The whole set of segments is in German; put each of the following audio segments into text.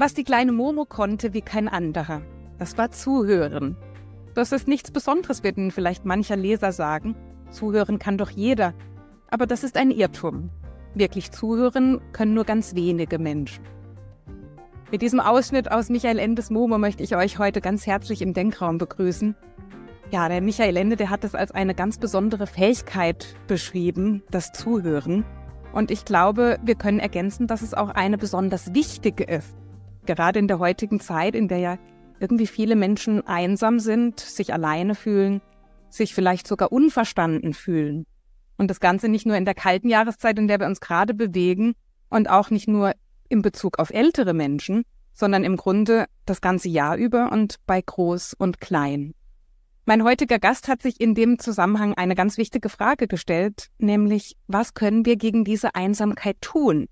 Was die kleine Momo konnte wie kein anderer, das war Zuhören. Das ist nichts Besonderes, werden vielleicht mancher Leser sagen. Zuhören kann doch jeder. Aber das ist ein Irrtum. Wirklich zuhören können nur ganz wenige Menschen. Mit diesem Ausschnitt aus Michael Endes Momo möchte ich euch heute ganz herzlich im Denkraum begrüßen. Ja, der Michael Ende, der hat es als eine ganz besondere Fähigkeit beschrieben, das Zuhören. Und ich glaube, wir können ergänzen, dass es auch eine besonders wichtige ist gerade in der heutigen Zeit, in der ja irgendwie viele Menschen einsam sind, sich alleine fühlen, sich vielleicht sogar unverstanden fühlen. Und das Ganze nicht nur in der kalten Jahreszeit, in der wir uns gerade bewegen und auch nicht nur in Bezug auf ältere Menschen, sondern im Grunde das ganze Jahr über und bei groß und klein. Mein heutiger Gast hat sich in dem Zusammenhang eine ganz wichtige Frage gestellt, nämlich was können wir gegen diese Einsamkeit tun?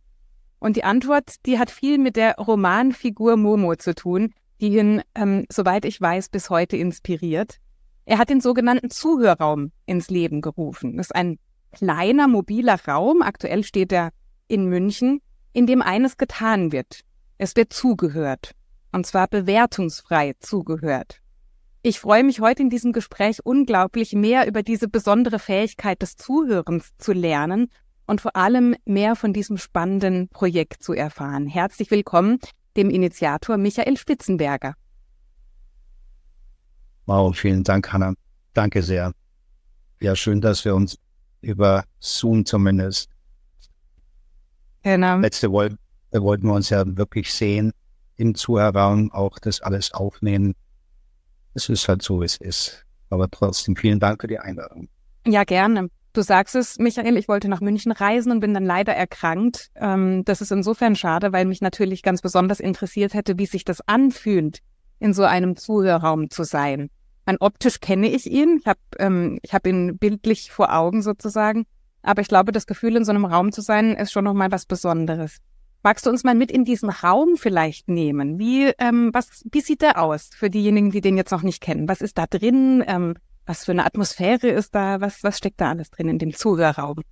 Und die Antwort, die hat viel mit der Romanfigur Momo zu tun, die ihn, ähm, soweit ich weiß, bis heute inspiriert. Er hat den sogenannten Zuhörraum ins Leben gerufen. Das ist ein kleiner, mobiler Raum, aktuell steht er in München, in dem eines getan wird. Es wird zugehört. Und zwar bewertungsfrei zugehört. Ich freue mich heute in diesem Gespräch unglaublich mehr über diese besondere Fähigkeit des Zuhörens zu lernen und vor allem mehr von diesem spannenden Projekt zu erfahren. Herzlich willkommen dem Initiator Michael Spitzenberger. Wow, vielen Dank, Hanna. Danke sehr. Ja, schön, dass wir uns über Zoom zumindest. Genau. Letzte Woche wollten wir uns ja wirklich sehen, im Zuhörraum auch das alles aufnehmen. Es ist halt so, wie es ist. Aber trotzdem vielen Dank für die Einladung. Ja, gerne. Du sagst es, Michael, ich wollte nach München reisen und bin dann leider erkrankt. Ähm, das ist insofern schade, weil mich natürlich ganz besonders interessiert hätte, wie sich das anfühlt, in so einem Zuhörraum zu sein. Mein optisch kenne ich ihn, ich habe ähm, hab ihn bildlich vor Augen sozusagen, aber ich glaube, das Gefühl, in so einem Raum zu sein, ist schon nochmal was Besonderes. Magst du uns mal mit in diesen Raum vielleicht nehmen? Wie, ähm, was, wie sieht der aus für diejenigen, die den jetzt noch nicht kennen? Was ist da drin? Ähm, was für eine Atmosphäre ist da? Was, was steckt da alles drin in dem Zuhörraum?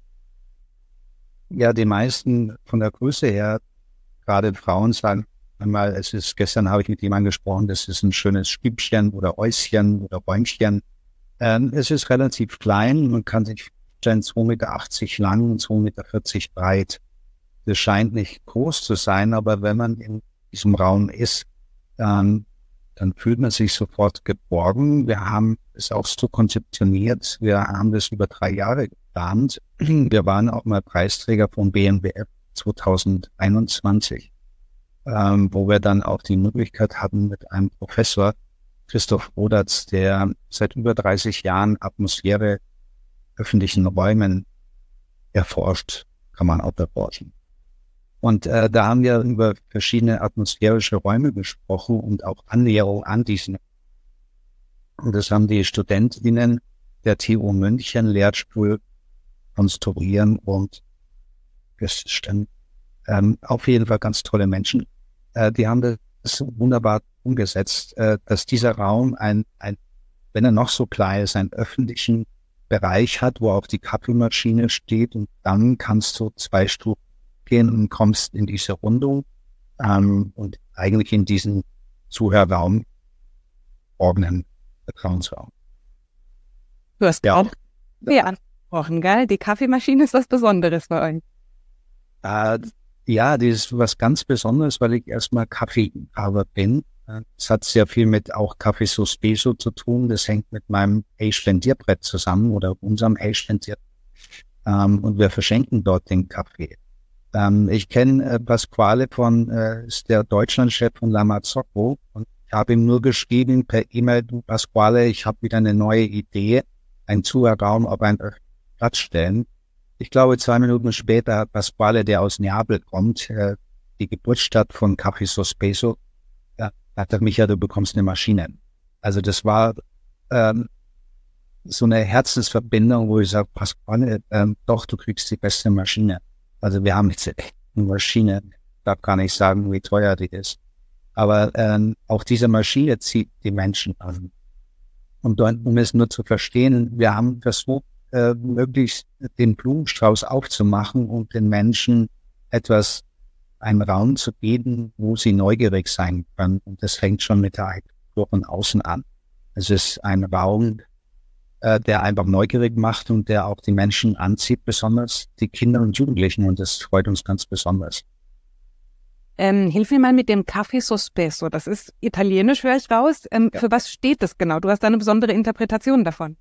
Ja, die meisten von der Größe her, gerade Frauen sagen einmal, es ist, gestern habe ich mit jemandem gesprochen, das ist ein schönes Stübchen oder Äuschen oder Bäumchen. Ähm, es ist relativ klein, man kann sich stellen, 2,80 Meter lang und 2,40 Meter breit. Das scheint nicht groß zu sein, aber wenn man in diesem Raum ist, ähm, dann fühlt man sich sofort geborgen. Wir haben es auch so konzeptioniert. Wir haben das über drei Jahre geplant. Wir waren auch mal Preisträger von BMWF 2021, ähm, wo wir dann auch die Möglichkeit hatten, mit einem Professor, Christoph Rodatz, der seit über 30 Jahren Atmosphäre öffentlichen Räumen erforscht, kann man auch erforschen. Und äh, da haben wir über verschiedene atmosphärische Räume gesprochen und auch Annäherung an diesen. Und das haben die Studentinnen der TU München Lehrstuhl konstruieren und feststellen. Ähm, auf jeden Fall ganz tolle Menschen. Äh, die haben das wunderbar umgesetzt, äh, dass dieser Raum ein, ein, wenn er noch so klein ist, einen öffentlichen Bereich hat, wo auch die Kaffeemaschine steht und dann kannst du zwei Stufen gehen und kommst in diese Rundung ähm, und eigentlich in diesen Zuhörraum, ordnen Vertrauensraum. Du hast ja auch ja. angesprochen, gell? Die Kaffeemaschine ist was Besonderes bei euch. Äh, ja, die ist was ganz Besonderes, weil ich erstmal Kaffeehaber bin. Es hat sehr viel mit auch Kaffee Suspeso zu tun. Das hängt mit meinem Eisstendierbrett zusammen oder unserem Eisstendierbrett. Ähm, und wir verschenken dort den Kaffee. Ähm, ich kenne äh, Pasquale von, äh, ist der Deutschlandchef von La Mazzocco und ich habe ihm nur geschrieben per E-Mail, du Pasquale, ich habe wieder eine neue Idee, ein Zuhörraum auf einen Platz stellen. Ich glaube, zwei Minuten später hat Pasquale, der aus Neapel kommt, äh, die Geburtsstadt von Café Sospeso, ja, hat er mich ja, du bekommst eine Maschine. Also das war ähm, so eine Herzensverbindung, wo ich sage, Pasquale, ähm, doch, du kriegst die beste Maschine. Also wir haben jetzt eine Maschine, ich darf gar nicht sagen, wie teuer die ist. Aber ähm, auch diese Maschine zieht die Menschen an. Und um es nur zu verstehen, wir haben versucht, äh, möglichst den Blumenstrauß aufzumachen und den Menschen etwas, einen Raum zu bieten, wo sie neugierig sein können. Und das fängt schon mit der Architektur von außen an. Es ist ein Raum, äh, der einfach neugierig macht und der auch die Menschen anzieht, besonders die Kinder und Jugendlichen. Und das freut uns ganz besonders. Ähm, hilf mir mal mit dem Kaffee Sospeso. Das ist italienisch, höre ich raus. Ähm, ja. Für was steht das genau? Du hast da eine besondere Interpretation davon.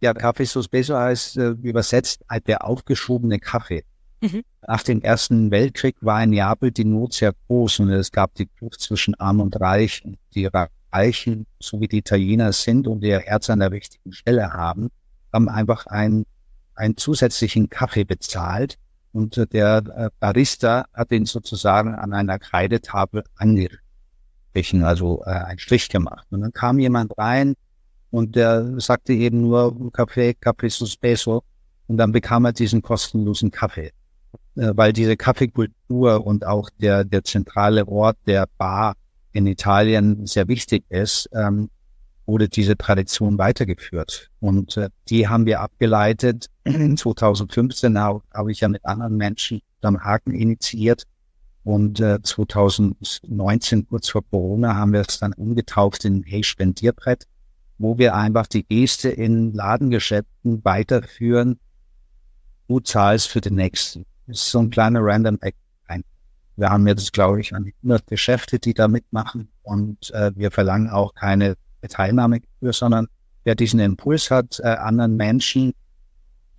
Ja, Kaffee Sospeso heißt äh, übersetzt der aufgeschobene Kaffee. Mhm. Nach dem Ersten Weltkrieg war in Neapel die Not sehr groß und es gab die Kluft zwischen Arm und Reich. Die Reichen, so wie die Italiener sind und ihr Herz an der richtigen Stelle haben, haben einfach einen, einen zusätzlichen Kaffee bezahlt und der äh, Barista hat ihn sozusagen an einer Kreidetafel angestrichen, also äh, einen Strich gemacht. Und dann kam jemand rein und der sagte eben nur Kaffee, Kaffee Suspeso. Und dann bekam er diesen kostenlosen Kaffee. Äh, weil diese Kaffeekultur und auch der, der zentrale Ort der Bar in Italien sehr wichtig ist, ähm, wurde diese Tradition weitergeführt. Und äh, die haben wir abgeleitet. 2015 habe hab ich ja mit anderen Menschen am Haken initiiert. Und äh, 2019, kurz vor Corona, haben wir es dann umgetauft in Hey Spendierbrett, wo wir einfach die Geste in Ladengeschäften weiterführen. Du zahlst für den nächsten. Ist so ein kleiner Random Act. Wir haben jetzt, glaube ich, an 100 Geschäfte, die da mitmachen. Und äh, wir verlangen auch keine Teilnahmegebühr, sondern wer diesen Impuls hat, äh, anderen Menschen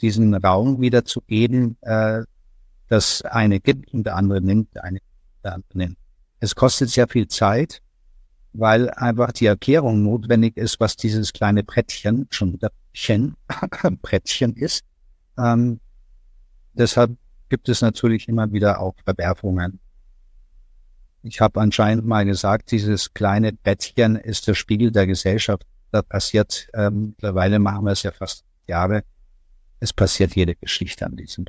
diesen Raum wieder zu geben, äh, das eine gibt und der andere nimmt, der eine der andere nimmt. Es kostet sehr viel Zeit, weil einfach die Erklärung notwendig ist, was dieses kleine Brettchen, schon wieder Brettchen, Brettchen ist. Ähm, deshalb gibt es natürlich immer wieder auch Verwerfungen. Ich habe anscheinend mal gesagt, dieses kleine Bettchen ist der Spiegel der Gesellschaft. Da passiert, ähm, mittlerweile machen wir es ja fast Jahre, es passiert jede Geschichte an diesem.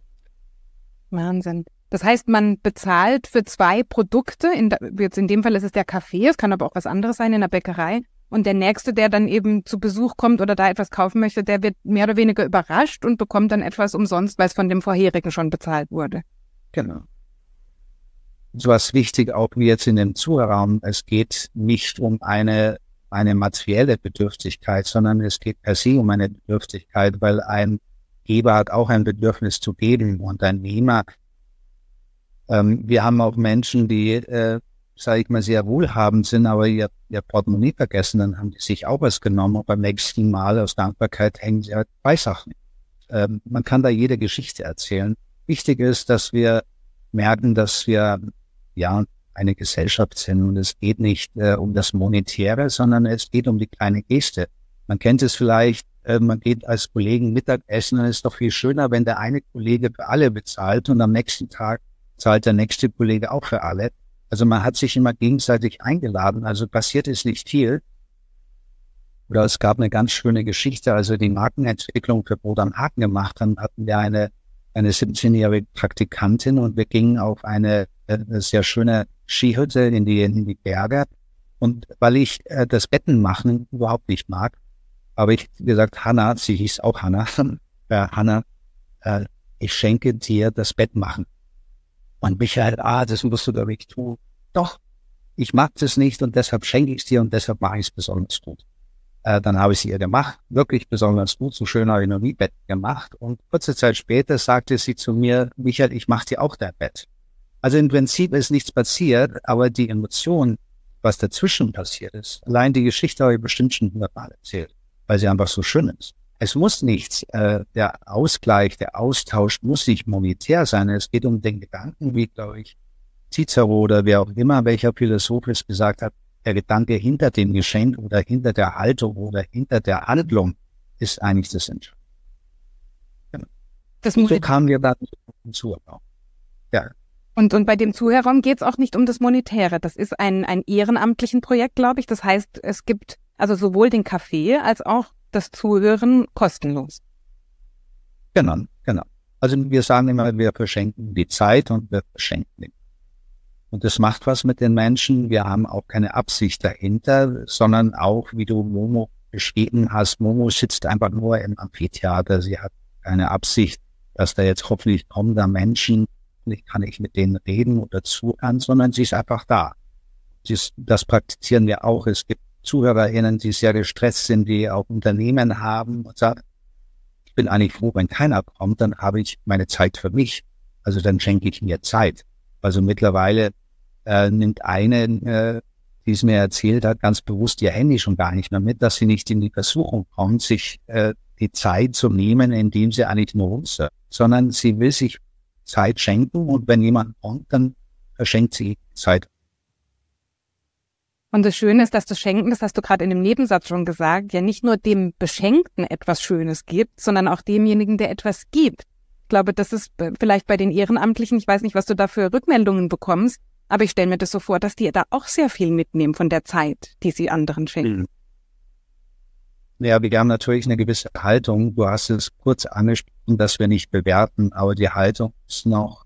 Wahnsinn. Das heißt, man bezahlt für zwei Produkte, in jetzt in dem Fall ist es der Kaffee, es kann aber auch was anderes sein in der Bäckerei. Und der Nächste, der dann eben zu Besuch kommt oder da etwas kaufen möchte, der wird mehr oder weniger überrascht und bekommt dann etwas umsonst, weil es von dem vorherigen schon bezahlt wurde. Genau so was wichtig auch wie jetzt in dem Zuhörraum. Es geht nicht um eine, eine materielle Bedürftigkeit, sondern es geht per se um eine Bedürftigkeit, weil ein Geber hat auch ein Bedürfnis zu geben und ein Nehmer. Ähm, wir haben auch Menschen, die, äh, sage ich mal, sehr wohlhabend sind, aber ihr, ihr Portemonnaie vergessen, dann haben die sich auch was genommen und beim nächsten Mal aus Dankbarkeit hängen sie halt zwei Sachen. Ähm, man kann da jede Geschichte erzählen. Wichtig ist, dass wir merken, dass wir ja, eine Gesellschaft sind. Und es geht nicht äh, um das Monetäre, sondern es geht um die kleine Geste. Man kennt es vielleicht, äh, man geht als Kollegen Mittagessen es ist doch viel schöner, wenn der eine Kollege für alle bezahlt und am nächsten Tag zahlt der nächste Kollege auch für alle. Also man hat sich immer gegenseitig eingeladen, also passiert ist nicht viel. Oder es gab eine ganz schöne Geschichte, also die Markenentwicklung für Brot am Haken gemacht haben, hatten wir eine eine 17-jährige Praktikantin und wir gingen auf eine, eine, sehr schöne Skihütte in die, in die Berge. Und weil ich äh, das Betten machen überhaupt nicht mag, habe ich gesagt, Hanna, sie hieß auch Hanna, äh, Hanna, äh, ich schenke dir das Bett machen. Und Michael, ah, das musst du doch nicht tun. Doch, ich mag das nicht und deshalb schenke ich es dir und deshalb mache ich es besonders gut. Äh, dann habe ich sie ihr gemacht, wirklich besonders gut, so schön habe ich noch nie Bett gemacht. Und kurze Zeit später sagte sie zu mir, Michael, ich mache dir auch dein Bett. Also im Prinzip ist nichts passiert, aber die Emotion, was dazwischen passiert ist, allein die Geschichte habe ich bestimmt schon hundertmal erzählt, weil sie einfach so schön ist. Es muss nichts, äh, der Ausgleich, der Austausch muss nicht monetär sein. Es geht um den Gedanken, wie, glaube ich, Cicero oder wer auch immer, welcher Philosoph es gesagt hat, der Gedanke hinter dem Geschenk oder hinter der Haltung oder hinter der Handlung ist eigentlich das Entscheidende. Genau. Das so kamen wir dann zum Zuhörraum. Ja. Und, und bei dem Zuhörraum geht es auch nicht um das Monetäre. Das ist ein, ein ehrenamtlichen Projekt, glaube ich. Das heißt, es gibt also sowohl den Kaffee als auch das Zuhören kostenlos. Genau, genau. Also wir sagen immer, wir verschenken die Zeit und wir verschenken den und das macht was mit den Menschen. Wir haben auch keine Absicht dahinter, sondern auch, wie du Momo beschrieben hast, Momo sitzt einfach nur im Amphitheater. Sie hat keine Absicht, dass da jetzt hoffentlich kommender Menschen, nicht kann ich mit denen reden oder zuhören, sondern sie ist einfach da. Das praktizieren wir auch. Es gibt ZuhörerInnen, die sehr gestresst sind, die auch Unternehmen haben und sagen, ich bin eigentlich froh, wenn keiner kommt, dann habe ich meine Zeit für mich. Also dann schenke ich mir Zeit. Also mittlerweile äh, nimmt eine, äh, die es mir erzählt hat, ganz bewusst ihr Handy schon gar nicht mehr mit, dass sie nicht in die Versuchung kommt, sich äh, die Zeit zu nehmen, indem sie eigentlich nur runter, sondern sie will sich Zeit schenken und wenn jemand kommt, dann verschenkt sie Zeit. Und das Schöne ist, dass das Schenken, das hast du gerade in dem Nebensatz schon gesagt, ja nicht nur dem Beschenkten etwas Schönes gibt, sondern auch demjenigen, der etwas gibt. Ich glaube, das ist vielleicht bei den Ehrenamtlichen, ich weiß nicht, was du da für Rückmeldungen bekommst, aber ich stelle mir das so vor, dass die da auch sehr viel mitnehmen von der Zeit, die sie anderen schenken. Mhm. Ja, wir haben natürlich eine gewisse Haltung. Du hast es kurz angesprochen, dass wir nicht bewerten, aber die Haltung ist noch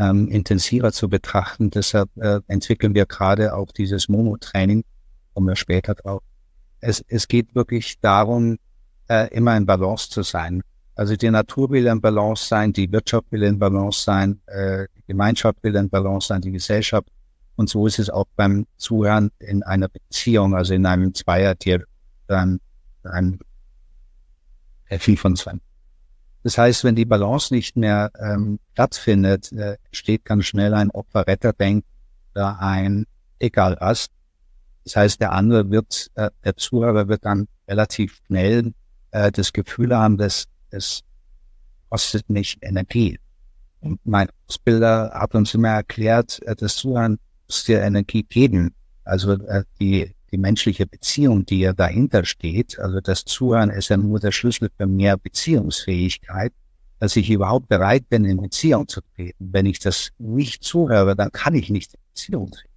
ähm, intensiver zu betrachten. Deshalb äh, entwickeln wir gerade auch dieses Mono-Training, kommen wir später drauf. Es, es geht wirklich darum, äh, immer in Balance zu sein. Also die Natur will in Balance sein, die Wirtschaft will in Balance sein, äh, die Gemeinschaft will in Balance sein, die Gesellschaft. Und so ist es auch beim Zuhören in einer Beziehung, also in einem Zweier-Tier, dann ein viel von zwei. Das heißt, wenn die Balance nicht mehr ähm, stattfindet, äh, steht ganz schnell ein Opfer-Retter-Denk oder ein egal was. Das heißt, der andere wird, äh, der Zuhörer wird dann relativ schnell äh, das Gefühl haben, dass es kostet nicht Energie. Und mein Ausbilder hat uns immer erklärt, äh, das Zuhören muss dir Energie geben. Also äh, die die menschliche Beziehung, die ja dahinter steht, also das Zuhören ist ja nur der Schlüssel für mehr Beziehungsfähigkeit, dass ich überhaupt bereit bin, in Beziehung zu treten. Wenn ich das nicht zuhöre, dann kann ich nicht in Beziehung treten.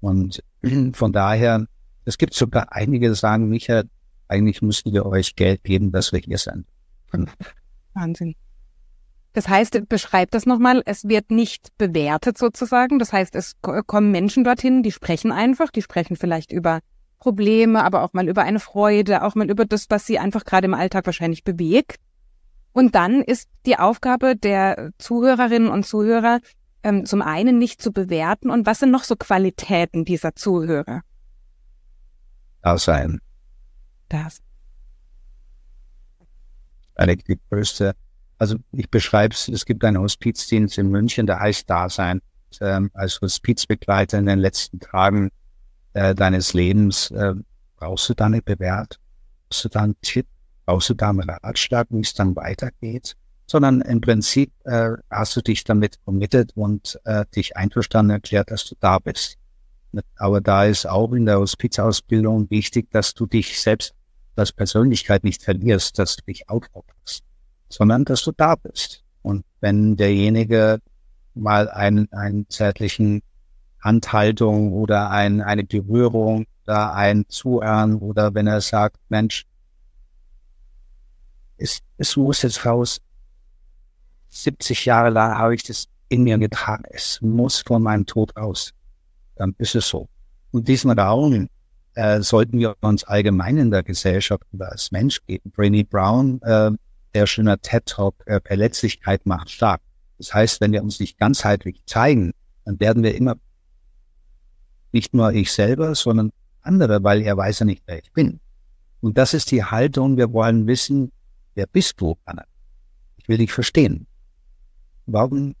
Und von daher, es gibt sogar einige, die sagen, Michael, eigentlich müssten wir euch Geld geben, dass wir hier sind. Wahnsinn. Das heißt, beschreibt das nochmal, es wird nicht bewertet sozusagen. Das heißt, es kommen Menschen dorthin, die sprechen einfach, die sprechen vielleicht über Probleme, aber auch mal über eine Freude, auch mal über das, was sie einfach gerade im Alltag wahrscheinlich bewegt. Und dann ist die Aufgabe der Zuhörerinnen und Zuhörer ähm, zum einen nicht zu bewerten und was sind noch so Qualitäten dieser Zuhörer? Da sein. Das. Eine die größte also ich beschreibe es, es gibt einen Hospizdienst in München, der heißt Dasein. Ähm, als Hospizbegleiter in den letzten Tagen äh, deines Lebens äh, brauchst du da eine Bewertung, brauchst du da einen Tipp, brauchst du da einen Ratschlag, wie es dann weitergeht, sondern im Prinzip äh, hast du dich damit committed und äh, dich einverstanden erklärt, dass du da bist. Aber da ist auch in der Hospizausbildung wichtig, dass du dich selbst als Persönlichkeit nicht verlierst, dass du dich aufopferst sondern dass du da bist. Und wenn derjenige mal einen, einen zärtlichen Handhaltung oder ein, eine Berührung oder ein Zuhören oder wenn er sagt, Mensch, es, es muss jetzt raus. 70 Jahre lang habe ich das in mir getragen. Es muss von meinem Tod raus. Dann ist es so. Und diesen Raum äh, sollten wir uns allgemein in der Gesellschaft oder als Mensch geben. Brainy Brown äh, der schöne TED-Talk, äh, Verletzlichkeit macht stark. Das heißt, wenn wir uns nicht ganzheitlich zeigen, dann werden wir immer nicht nur ich selber, sondern andere, weil er weiß ja nicht, wer ich bin. Und das ist die Haltung, wir wollen wissen, wer bist du, Anna? Ich will dich verstehen. Warum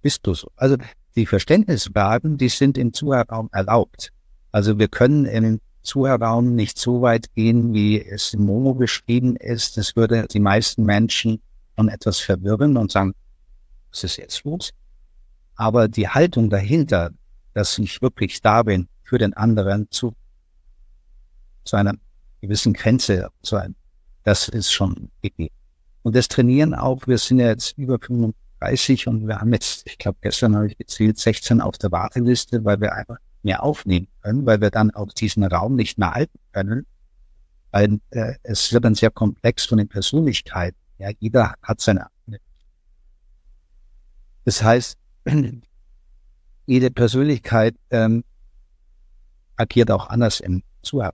bist du so? Also die Verständnisfragen, die sind im Zuhörraum erlaubt. Also wir können in Zuhörraum nicht so weit gehen, wie es im Momo beschrieben ist. Das würde die meisten Menschen schon etwas verwirren und sagen, was ist jetzt los? Aber die Haltung dahinter, dass ich wirklich da bin für den anderen zu, zu einer gewissen Grenze zu einem, das ist schon gegeben. Und das Trainieren auch, wir sind ja jetzt über 35 und wir haben jetzt, ich glaube, gestern habe ich gezählt, 16 auf der Warteliste, weil wir einfach mehr aufnehmen können, weil wir dann auch diesen Raum nicht mehr halten können. Weil äh, es wird dann sehr komplex von den Persönlichkeiten. Ja, jeder hat seine. Das heißt, jede Persönlichkeit ähm, agiert auch anders im Zuhören.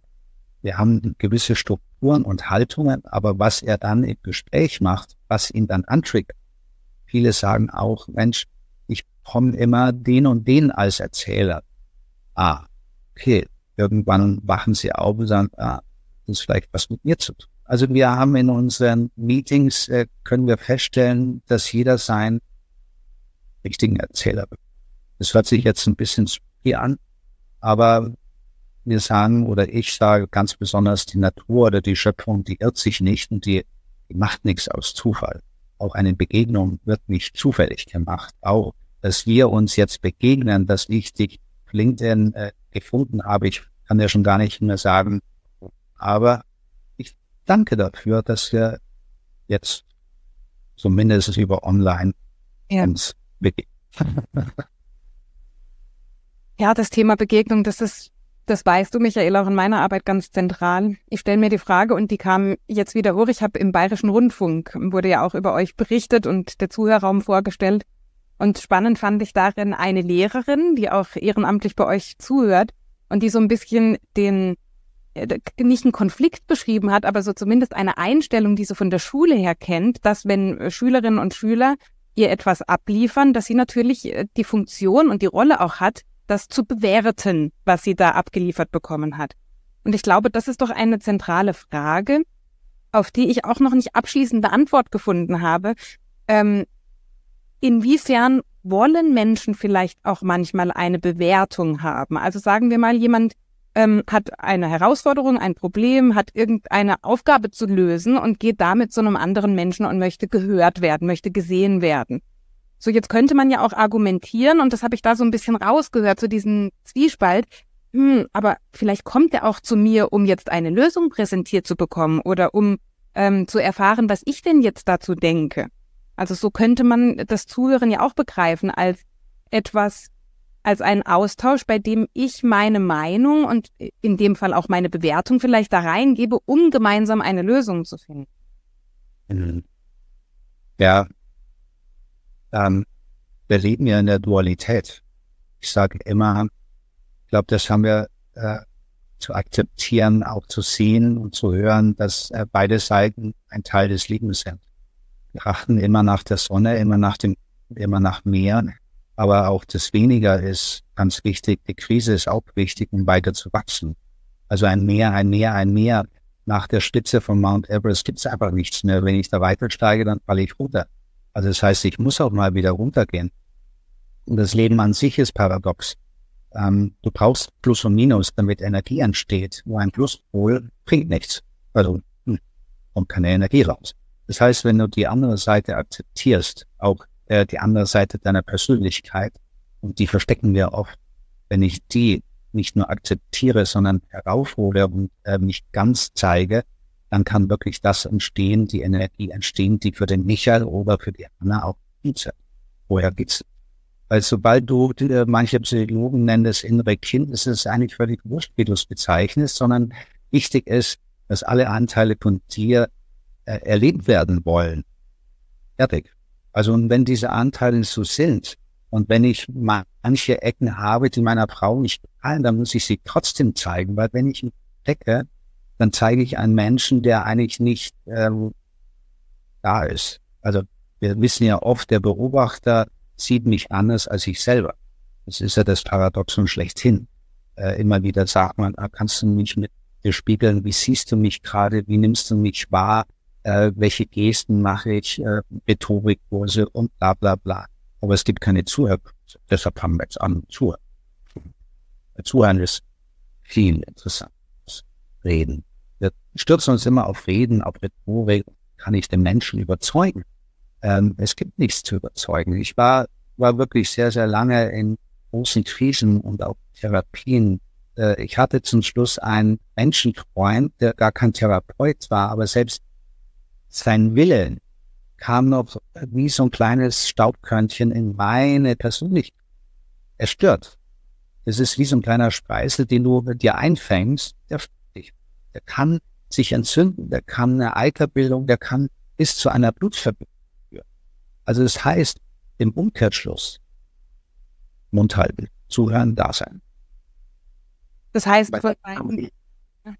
wir haben gewisse Strukturen und Haltungen, aber was er dann im Gespräch macht, was ihn dann antriggert. Viele sagen auch, Mensch, ich komme immer den und den als Erzähler. Ah, okay. Irgendwann wachen sie auf und sagen, ah, das ist vielleicht was mit mir zu tun. Also wir haben in unseren Meetings, äh, können wir feststellen, dass jeder seinen richtigen Erzähler bekommt. Das hört sich jetzt ein bisschen spooky an, aber wir sagen oder ich sage ganz besonders, die Natur oder die Schöpfung, die irrt sich nicht und die, die macht nichts aus Zufall. Auch eine Begegnung wird nicht zufällig gemacht. Auch, dass wir uns jetzt begegnen, dass ich dich LinkedIn äh, gefunden habe, ich kann ja schon gar nicht mehr sagen, aber ich danke dafür, dass wir jetzt zumindest über online ja. uns begegnen. Ja, das Thema Begegnung, das ist, das weißt du, Michael, auch in meiner Arbeit ganz zentral. Ich stelle mir die Frage und die kam jetzt wieder hoch. Ich habe im Bayerischen Rundfunk, wurde ja auch über euch berichtet und der Zuhörraum vorgestellt. Und spannend fand ich darin eine Lehrerin, die auch ehrenamtlich bei euch zuhört und die so ein bisschen den, äh, nicht einen Konflikt beschrieben hat, aber so zumindest eine Einstellung, die so von der Schule her kennt, dass wenn Schülerinnen und Schüler ihr etwas abliefern, dass sie natürlich äh, die Funktion und die Rolle auch hat, das zu bewerten, was sie da abgeliefert bekommen hat. Und ich glaube, das ist doch eine zentrale Frage, auf die ich auch noch nicht abschließende Antwort gefunden habe. Ähm, inwiefern wollen Menschen vielleicht auch manchmal eine Bewertung haben? Also sagen wir mal, jemand ähm, hat eine Herausforderung, ein Problem, hat irgendeine Aufgabe zu lösen und geht damit zu einem anderen Menschen und möchte gehört werden, möchte gesehen werden. So, jetzt könnte man ja auch argumentieren, und das habe ich da so ein bisschen rausgehört, zu so diesem Zwiespalt. Hm, aber vielleicht kommt er auch zu mir, um jetzt eine Lösung präsentiert zu bekommen oder um ähm, zu erfahren, was ich denn jetzt dazu denke. Also so könnte man das Zuhören ja auch begreifen als etwas, als einen Austausch, bei dem ich meine Meinung und in dem Fall auch meine Bewertung vielleicht da reingebe, um gemeinsam eine Lösung zu finden. Mhm. Ja, ähm, wir leben ja in der Dualität. Ich sage immer, ich glaube, das haben wir äh, zu akzeptieren, auch zu sehen und zu hören, dass äh, beide Seiten ein Teil des Lebens sind. Wir achten immer nach der Sonne, immer nach dem, immer nach Meer, aber auch das Weniger ist ganz wichtig. Die Krise ist auch wichtig, um weiter zu wachsen. Also ein Meer, ein Meer, ein Meer. Nach der Spitze von Mount Everest gibt es einfach nichts mehr. Wenn ich da weiter steige, dann falle ich runter. Also das heißt, ich muss auch mal wieder runtergehen. Und das Leben an sich ist paradox. Ähm, du brauchst Plus und Minus, damit Energie entsteht. Nur ein Pluspol bringt nichts. Also hm, kommt keine Energie raus. Das heißt, wenn du die andere Seite akzeptierst, auch äh, die andere Seite deiner Persönlichkeit, und die verstecken wir oft, wenn ich die nicht nur akzeptiere, sondern heraufhole und äh, mich ganz zeige, dann kann wirklich das entstehen, die Energie entstehen, die für den Michael oder für die Anna auch gibt. Woher geht's? Weil sobald du, äh, manche Psychologen nennen das innere Kind, ist es eigentlich völlig wurscht, wie du es bezeichnest, sondern wichtig ist, dass alle Anteile von dir äh, erlebt werden wollen. Fertig. Also und wenn diese Anteile so sind und wenn ich manche Ecken habe, die meiner Frau nicht gefallen, dann muss ich sie trotzdem zeigen, weil wenn ich entdecke, dann zeige ich einen Menschen, der eigentlich nicht ähm, da ist. Also wir wissen ja oft, der Beobachter sieht mich anders als ich selber. Das ist ja das Paradoxon schlechthin. Äh, immer wieder sagt man, ah, kannst du mich mit dir spiegeln, wie siehst du mich gerade, wie nimmst du mich wahr, äh, welche Gesten mache ich, äh, Rhetorikkurse und bla bla bla. Aber es gibt keine Zuhörkurse. Deshalb haben wir jetzt an Zuhören. Zuhören ist viel interessant. Reden. Wir stürzen uns immer auf Reden, auf Rhetorik. Kann ich den Menschen überzeugen? Ähm, es gibt nichts zu überzeugen. Ich war, war wirklich sehr, sehr lange in großen Krisen und auch Therapien. Äh, ich hatte zum Schluss einen Menschenfreund, der gar kein Therapeut war, aber selbst sein Willen kam noch wie so ein kleines Staubkörnchen in meine Persönlichkeit. Er stört. Es ist wie so ein kleiner Speisel, den du dir einfängst, der der kann sich entzünden, der kann eine Eiterbildung, der kann bis zu einer Blutverbindung führen. Also das heißt, im Umkehrschluss, Mund halten, zuhören, da sein. Das heißt,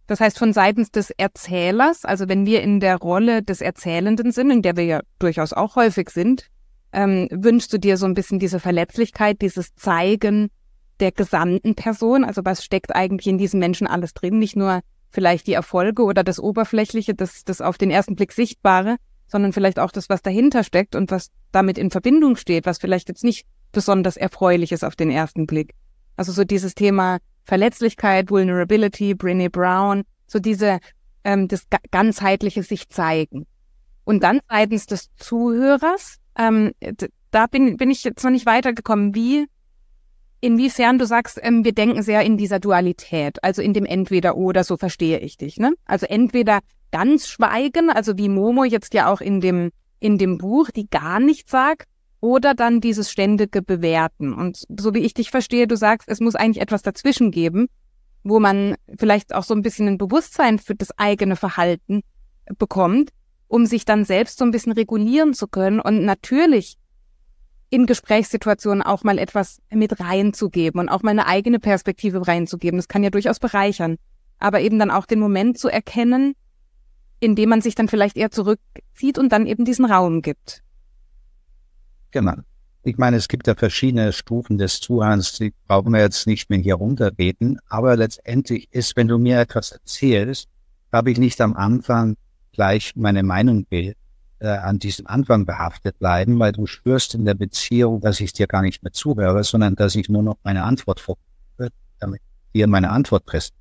Das heißt, von seitens des Erzählers, also wenn wir in der Rolle des Erzählenden sind, in der wir ja durchaus auch häufig sind, ähm, wünschst du dir so ein bisschen diese Verletzlichkeit, dieses Zeigen der gesamten Person? Also was steckt eigentlich in diesem Menschen alles drin? Nicht nur vielleicht die Erfolge oder das Oberflächliche, das, das auf den ersten Blick Sichtbare, sondern vielleicht auch das, was dahinter steckt und was damit in Verbindung steht, was vielleicht jetzt nicht besonders erfreulich ist auf den ersten Blick. Also so dieses Thema Verletzlichkeit, Vulnerability, Brené Brown, so diese ähm, das ganzheitliche sich zeigen. Und dann seitens des Zuhörers, ähm, da bin, bin ich jetzt noch nicht weitergekommen. Wie, inwiefern du sagst, ähm, wir denken sehr in dieser Dualität, also in dem Entweder-Oder, so verstehe ich dich. Ne? Also entweder ganz schweigen, also wie Momo jetzt ja auch in dem, in dem Buch, die gar nichts sagt, oder dann dieses ständige Bewerten. Und so wie ich dich verstehe, du sagst, es muss eigentlich etwas dazwischen geben, wo man vielleicht auch so ein bisschen ein Bewusstsein für das eigene Verhalten bekommt, um sich dann selbst so ein bisschen regulieren zu können und natürlich in Gesprächssituationen auch mal etwas mit reinzugeben und auch mal eine eigene Perspektive reinzugeben. Das kann ja durchaus bereichern. Aber eben dann auch den Moment zu erkennen, in dem man sich dann vielleicht eher zurückzieht und dann eben diesen Raum gibt. Genau. Ich meine, es gibt ja verschiedene Stufen des Zuhörens, die brauchen wir jetzt nicht mehr hier runterbeten. Aber letztendlich ist, wenn du mir etwas erzählst, habe ich nicht am Anfang gleich meine Meinung will, äh, an diesem Anfang behaftet bleiben, weil du spürst in der Beziehung, dass ich dir gar nicht mehr zuhöre, sondern dass ich nur noch meine Antwort vor, damit dir meine Antwort presst.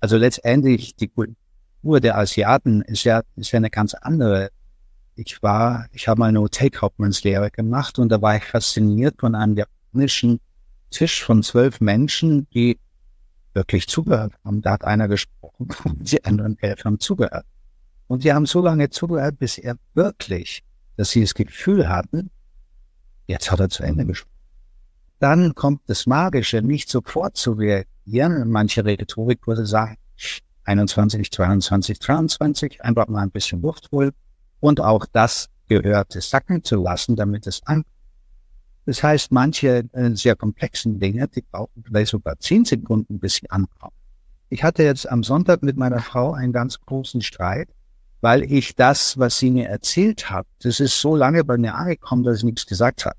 Also letztendlich die Kultur der Asiaten ist ja, ist ja eine ganz andere ich war, ich habe mal eine Hotelkaufmannslehre gemacht und da war ich fasziniert von einem japanischen Tisch von zwölf Menschen, die wirklich zugehört haben. Da hat einer gesprochen und die anderen elf haben zugehört. Und die haben so lange zugehört, bis er wirklich, dass sie das Gefühl hatten, jetzt hat er zu Ende gesprochen. Dann kommt das Magische, nicht sofort zu reagieren. Manche Rhetorikkurse sagen 21, 22, 23, einfach mal ein bisschen Luft holen und auch das Gehörte sacken zu lassen, damit es an. Das heißt, manche äh, sehr komplexen Dinge, die brauchen vielleicht sogar zehn Sekunden, bis sie ankommen. Ich hatte jetzt am Sonntag mit meiner Frau einen ganz großen Streit, weil ich das, was sie mir erzählt hat, das ist so lange bei mir angekommen, dass ich nichts gesagt habe.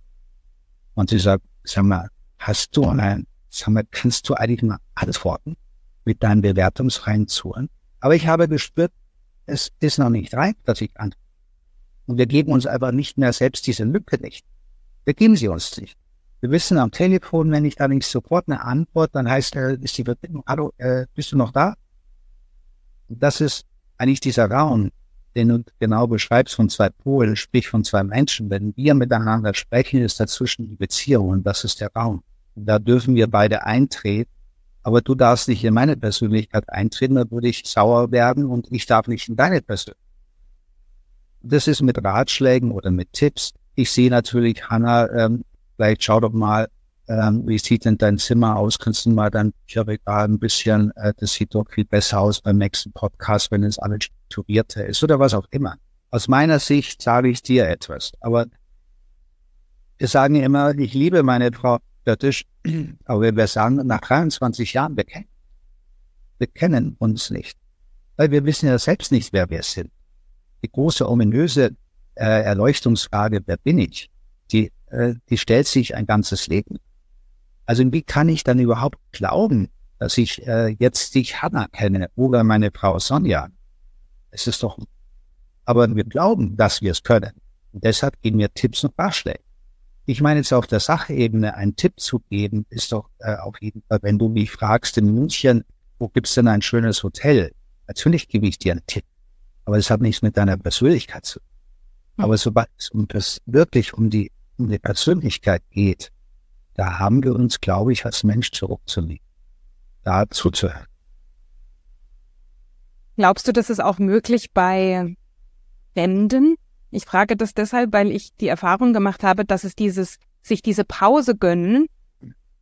Und sie sagt, sag mal, hast du ein, sag mal, kannst du eigentlich mal antworten mit deinen bewertungsfreien Zuhren? Aber ich habe gespürt, es ist noch nicht reif, dass ich antworte. Und wir geben uns aber nicht mehr selbst diese Lücke nicht. Wir geben sie uns nicht. Wir wissen am Telefon, wenn ich da nicht sofort eine Antwort, dann heißt, äh, ist die Verbindung, hallo, äh, bist du noch da? Und das ist eigentlich dieser Raum, den du genau beschreibst von zwei Polen, sprich von zwei Menschen. Wenn wir miteinander sprechen, ist dazwischen die Beziehung und das ist der Raum. Und da dürfen wir beide eintreten. Aber du darfst nicht in meine Persönlichkeit eintreten, da würde ich sauer werden und ich darf nicht in deine Persönlichkeit. Das ist mit Ratschlägen oder mit Tipps. Ich sehe natürlich, Hanna, ähm, vielleicht schau doch mal, ähm, wie sieht denn dein Zimmer aus? Kannst du mal dein Bücherregal ein bisschen, äh, das sieht doch viel besser aus beim nächsten Podcast, wenn es alles strukturierter ist oder was auch immer. Aus meiner Sicht sage ich dir etwas, aber wir sagen immer, ich liebe meine Frau Göttisch, aber wenn wir sagen, nach 23 Jahren, wir kennen, wir kennen uns nicht, weil wir wissen ja selbst nicht, wer wir sind die große ominöse äh, Erleuchtungsfrage, wer bin ich, die, äh, die stellt sich ein ganzes Leben. Also wie kann ich dann überhaupt glauben, dass ich äh, jetzt dich Hannah kenne oder meine Frau Sonja? Es ist doch, aber wir glauben, dass wir es können. Und deshalb geben wir Tipps und Ratschläge. Ich meine jetzt auf der Sachebene einen Tipp zu geben, ist doch äh, auf jeden Fall, wenn du mich fragst in München, wo gibt's denn ein schönes Hotel? Natürlich gebe ich dir einen Tipp. Aber es hat nichts mit deiner Persönlichkeit zu tun. Hm. Aber sobald es um das wirklich um die, um die Persönlichkeit geht, da haben wir uns, glaube ich, als Mensch zurückzunehmen, da zuzuhören. Glaubst du, das ist auch möglich bei Fremden? Ich frage das deshalb, weil ich die Erfahrung gemacht habe, dass es dieses, sich diese Pause gönnen,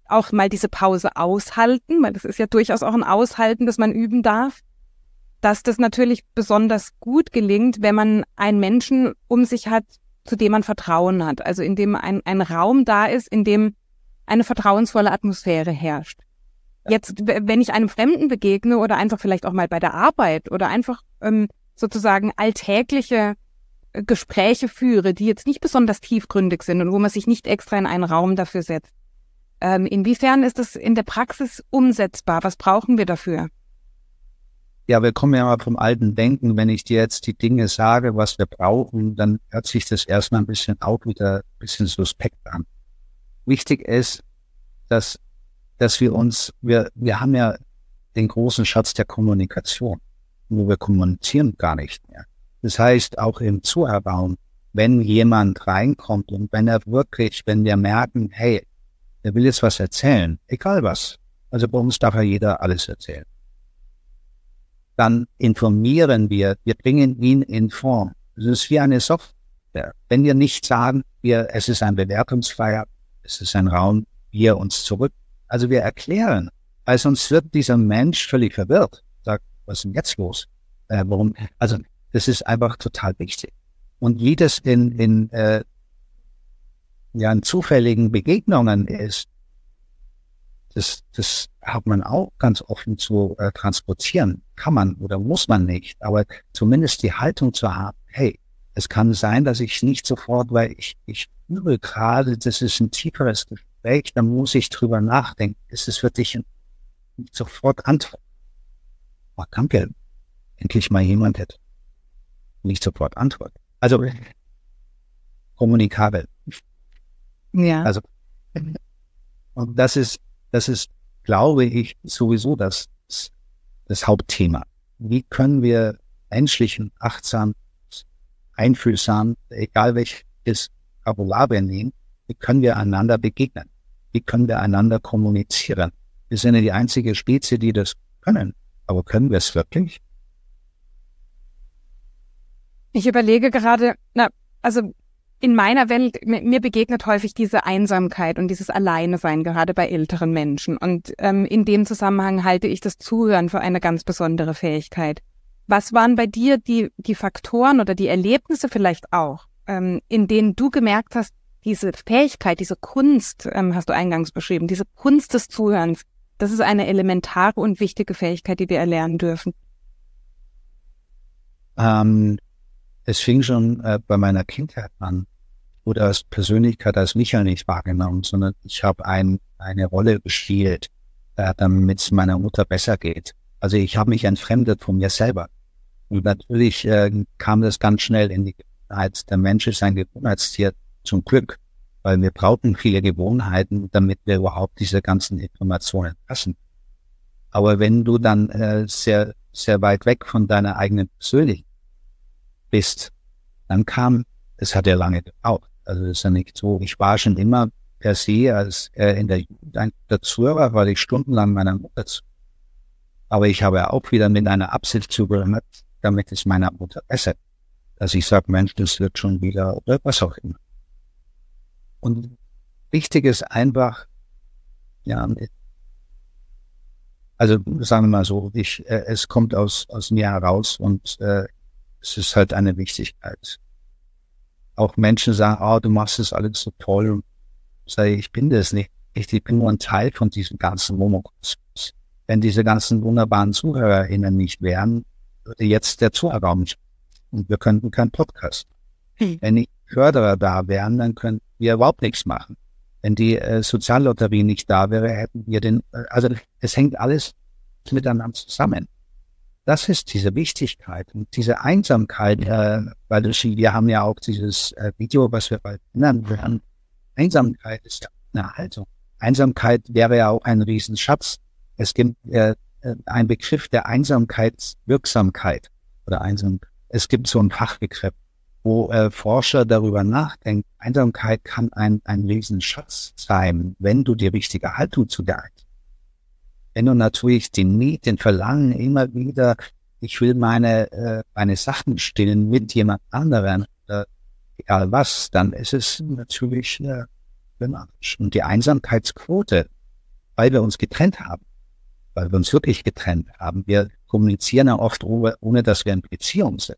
auch mal diese Pause aushalten, weil das ist ja durchaus auch ein Aushalten, das man üben darf, dass das natürlich besonders gut gelingt, wenn man einen Menschen um sich hat, zu dem man Vertrauen hat. Also in dem ein, ein Raum da ist, in dem eine vertrauensvolle Atmosphäre herrscht. Jetzt, wenn ich einem Fremden begegne oder einfach vielleicht auch mal bei der Arbeit oder einfach ähm, sozusagen alltägliche äh, Gespräche führe, die jetzt nicht besonders tiefgründig sind und wo man sich nicht extra in einen Raum dafür setzt. Ähm, inwiefern ist das in der Praxis umsetzbar? Was brauchen wir dafür? Ja, wir kommen ja mal vom alten Denken. Wenn ich dir jetzt die Dinge sage, was wir brauchen, dann hört sich das erstmal ein bisschen auch wieder ein bisschen suspekt an. Wichtig ist, dass, dass wir uns, wir, wir haben ja den großen Schatz der Kommunikation. Nur wir kommunizieren gar nicht mehr. Das heißt, auch im Zuhörraum, wenn jemand reinkommt und wenn er wirklich, wenn wir merken, hey, er will jetzt was erzählen, egal was. Also bei uns darf ja jeder alles erzählen dann informieren wir, wir bringen ihn in Form. Es ist wie eine Software. Wenn wir nicht sagen, wir, es ist ein bewertungsfreier, es ist ein Raum, wir uns zurück. Also wir erklären, weil sonst wird dieser Mensch völlig verwirrt. Sagt, was ist denn jetzt los? Äh, warum? Also das ist einfach total wichtig. Und wie das in, in, äh, ja, in zufälligen Begegnungen ist, das, das hat man auch ganz offen zu äh, transportieren. Kann man oder muss man nicht, aber zumindest die Haltung zu haben, hey, es kann sein, dass ich nicht sofort, weil ich, ich spüre gerade, das ist ein tieferes Gespräch, dann muss ich drüber nachdenken. Ist es wirklich nicht sofort antworten? Oh, danke. Endlich mal jemand hätte nicht sofort antworten. Also kommunikabel. Ja. Also und das ist das ist, glaube ich, sowieso das, das Hauptthema. Wie können wir menschlich und achtsam, einfühlsam, egal welches Vokabular wir nehmen, wie können wir einander begegnen? Wie können wir einander kommunizieren? Wir sind ja die einzige Spezie, die das können. Aber können wir es wirklich? Ich überlege gerade, na, also in meiner Welt, mir begegnet häufig diese Einsamkeit und dieses Alleinesein, gerade bei älteren Menschen. Und ähm, in dem Zusammenhang halte ich das Zuhören für eine ganz besondere Fähigkeit. Was waren bei dir die, die Faktoren oder die Erlebnisse vielleicht auch, ähm, in denen du gemerkt hast, diese Fähigkeit, diese Kunst, ähm, hast du eingangs beschrieben, diese Kunst des Zuhörens, das ist eine elementare und wichtige Fähigkeit, die wir erlernen dürfen. Ähm, es fing schon äh, bei meiner Kindheit an. Oder als Persönlichkeit als Michael nicht wahrgenommen, sondern ich habe ein, eine Rolle gespielt, äh, damit es meiner Mutter besser geht. Also ich habe mich entfremdet von mir selber. Und natürlich äh, kam das ganz schnell in die Gewohnheit. Der Mensch ist ein Gewohnheitstier zum Glück, weil wir brauchen viele Gewohnheiten, damit wir überhaupt diese ganzen Informationen passen. Aber wenn du dann äh, sehr, sehr weit weg von deiner eigenen Persönlichkeit bist. Dann kam, es hat ja lange gedauert. Also ist ja nicht so, ich war schon immer per se als äh, in der Jugend ein Zuhörer, weil ich stundenlang meiner Mutter zu. Aber ich habe auch wieder mit einer Absicht zugehört, damit es meiner Mutter besser, dass ich sage, Mensch, das wird schon wieder oder was auch immer. Und wichtig ist einfach, ja, also sagen wir mal so, ich, äh, es kommt aus, aus mir heraus und äh, es ist halt eine Wichtigkeit. Auch Menschen sagen, oh, du machst das alles so toll. Sag ich, ich bin das nicht. Ich, ich bin nur ein Teil von diesem ganzen Monokosmos. Wenn diese ganzen wunderbaren ZuhörerInnen nicht wären, würde jetzt der Zuhörerraum und wir könnten keinen Podcast. Hm. Wenn die Förderer da wären, dann könnten wir überhaupt nichts machen. Wenn die äh, Soziallotterie nicht da wäre, hätten wir den, äh, also es hängt alles miteinander zusammen. Das ist diese Wichtigkeit und diese Einsamkeit, äh, weil wir haben ja auch dieses äh, Video, was wir bald ändern werden. Einsamkeit ist ja eine Haltung. Einsamkeit wäre ja auch ein Riesenschatz. Es gibt äh, äh, ein Begriff der Einsamkeitswirksamkeit oder Einsamkeit. Es gibt so einen Fachbegriff, wo äh, Forscher darüber nachdenken. Einsamkeit kann ein, ein Riesenschatz sein, wenn du die richtige Haltung zu dir wenn du natürlich den Need, den Verlangen immer wieder, ich will meine, äh, meine Sachen stillen mit jemand anderen, äh, egal was, dann ist es natürlich äh, problematisch. Und die Einsamkeitsquote, weil wir uns getrennt haben, weil wir uns wirklich getrennt haben, wir kommunizieren ja oft ohne, ohne dass wir in Beziehung sind.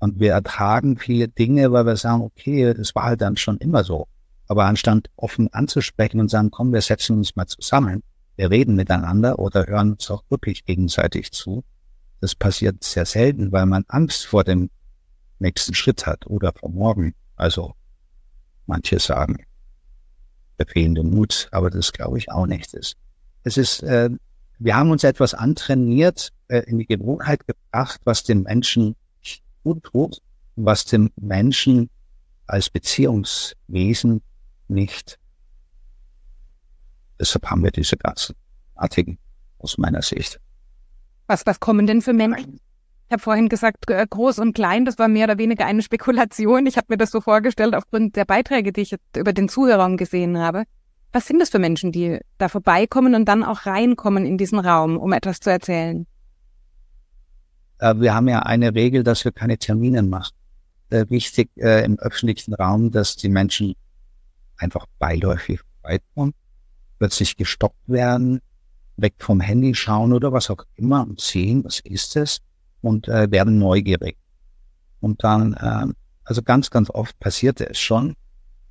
Und wir ertragen viele Dinge, weil wir sagen, okay, das war halt dann schon immer so. Aber anstatt offen anzusprechen und sagen, komm, wir setzen uns mal zusammen, wir reden miteinander oder hören uns auch wirklich gegenseitig zu. Das passiert sehr selten, weil man Angst vor dem nächsten Schritt hat oder vor morgen. Also manche sagen, der fehlende Mut, aber das glaube ich auch nicht. Es ist, äh, wir haben uns etwas antrainiert, äh, in die Gewohnheit gebracht, was dem Menschen gut tut, was dem Menschen als Beziehungswesen nicht. Deshalb haben wir diese ganzen Artikel aus meiner Sicht. Was, was kommen denn für Menschen? Ich habe vorhin gesagt, äh, groß und klein, das war mehr oder weniger eine Spekulation. Ich habe mir das so vorgestellt aufgrund der Beiträge, die ich jetzt über den Zuhörern gesehen habe. Was sind das für Menschen, die da vorbeikommen und dann auch reinkommen in diesen Raum, um etwas zu erzählen? Äh, wir haben ja eine Regel, dass wir keine Termine machen. Äh, wichtig äh, im öffentlichen Raum, dass die Menschen einfach beiläufig vorbeikommen, plötzlich gestoppt werden, weg vom Handy schauen oder was auch immer und sehen, was ist es und äh, werden neugierig. Und dann, äh, also ganz, ganz oft passierte es schon,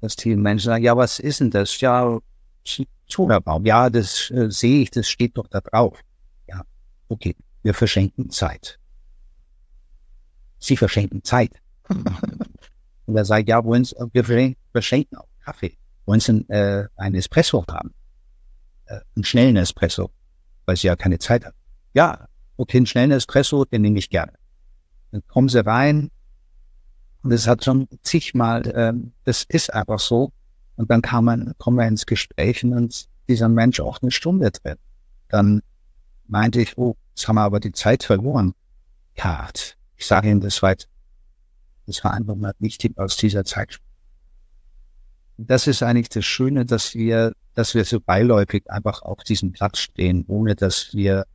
dass die Menschen sagen, ja, was ist denn das? Ja, Zuhörraum. Ja, das äh, sehe ich, das steht doch da drauf. Ja, okay, wir verschenken Zeit. Sie verschenken Zeit. Und er sagt, ja, wollen Sie, wir verschenken auch Kaffee. Wollen Sie äh, einen Espresso haben? Äh, einen schnellen Espresso, weil Sie ja keine Zeit haben. Ja, okay, einen schnellen Espresso, den nehme ich gerne. Dann kommen Sie rein, und es hat schon zigmal, äh, das ist einfach so. Und dann kann man, kommen wir ins Gespräch und dieser Mensch auch eine Stunde drin. Dann meinte ich, oh, jetzt haben wir aber die Zeit verloren. Ja, ich sage Ihnen, das war, das war einfach mal wichtig aus dieser Zeit. Das ist eigentlich das Schöne, dass wir, dass wir so beiläufig einfach auf diesem Platz stehen, ohne dass wir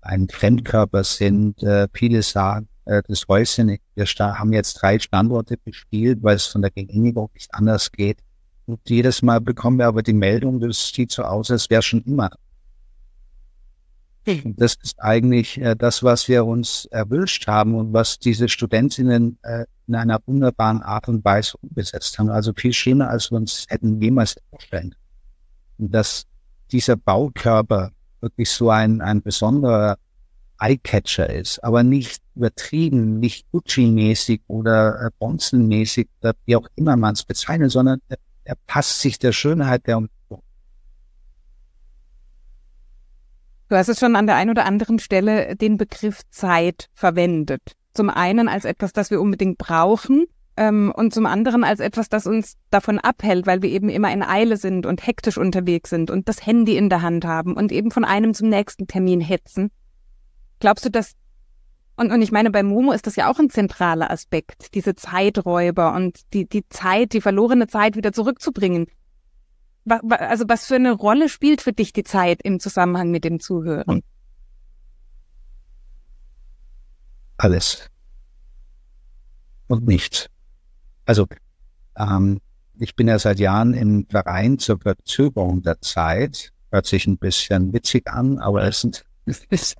ein Fremdkörper sind. Äh, viele sagen, äh, das Häuschen, wir haben jetzt drei Standorte bespielt, weil es von der Genehmigung nicht anders geht. Und jedes Mal bekommen wir aber die Meldung, das sieht so aus, als wäre schon immer und das ist eigentlich äh, das, was wir uns erwünscht haben und was diese Studentinnen äh, in einer wunderbaren Art und Weise umgesetzt haben. Also viel schöner, als wir uns hätten jemals vorstellen. Und dass dieser Baukörper wirklich so ein, ein besonderer Eyecatcher ist, aber nicht übertrieben, nicht Gucci-mäßig oder äh, Bonzen-mäßig, wie auch immer man es bezeichnet, sondern er, er passt sich der Schönheit der Umgebung. Du hast es schon an der einen oder anderen Stelle den Begriff Zeit verwendet. Zum einen als etwas, das wir unbedingt brauchen ähm, und zum anderen als etwas, das uns davon abhält, weil wir eben immer in Eile sind und hektisch unterwegs sind und das Handy in der Hand haben und eben von einem zum nächsten Termin hetzen. Glaubst du, dass und, und ich meine, bei Momo ist das ja auch ein zentraler Aspekt, diese Zeiträuber und die, die Zeit, die verlorene Zeit wieder zurückzubringen also was für eine Rolle spielt für dich die Zeit im Zusammenhang mit dem Zuhören? Alles. Und nichts. Also, ähm, ich bin ja seit Jahren im Verein zur Verzögerung der Zeit. Hört sich ein bisschen witzig an, aber es ist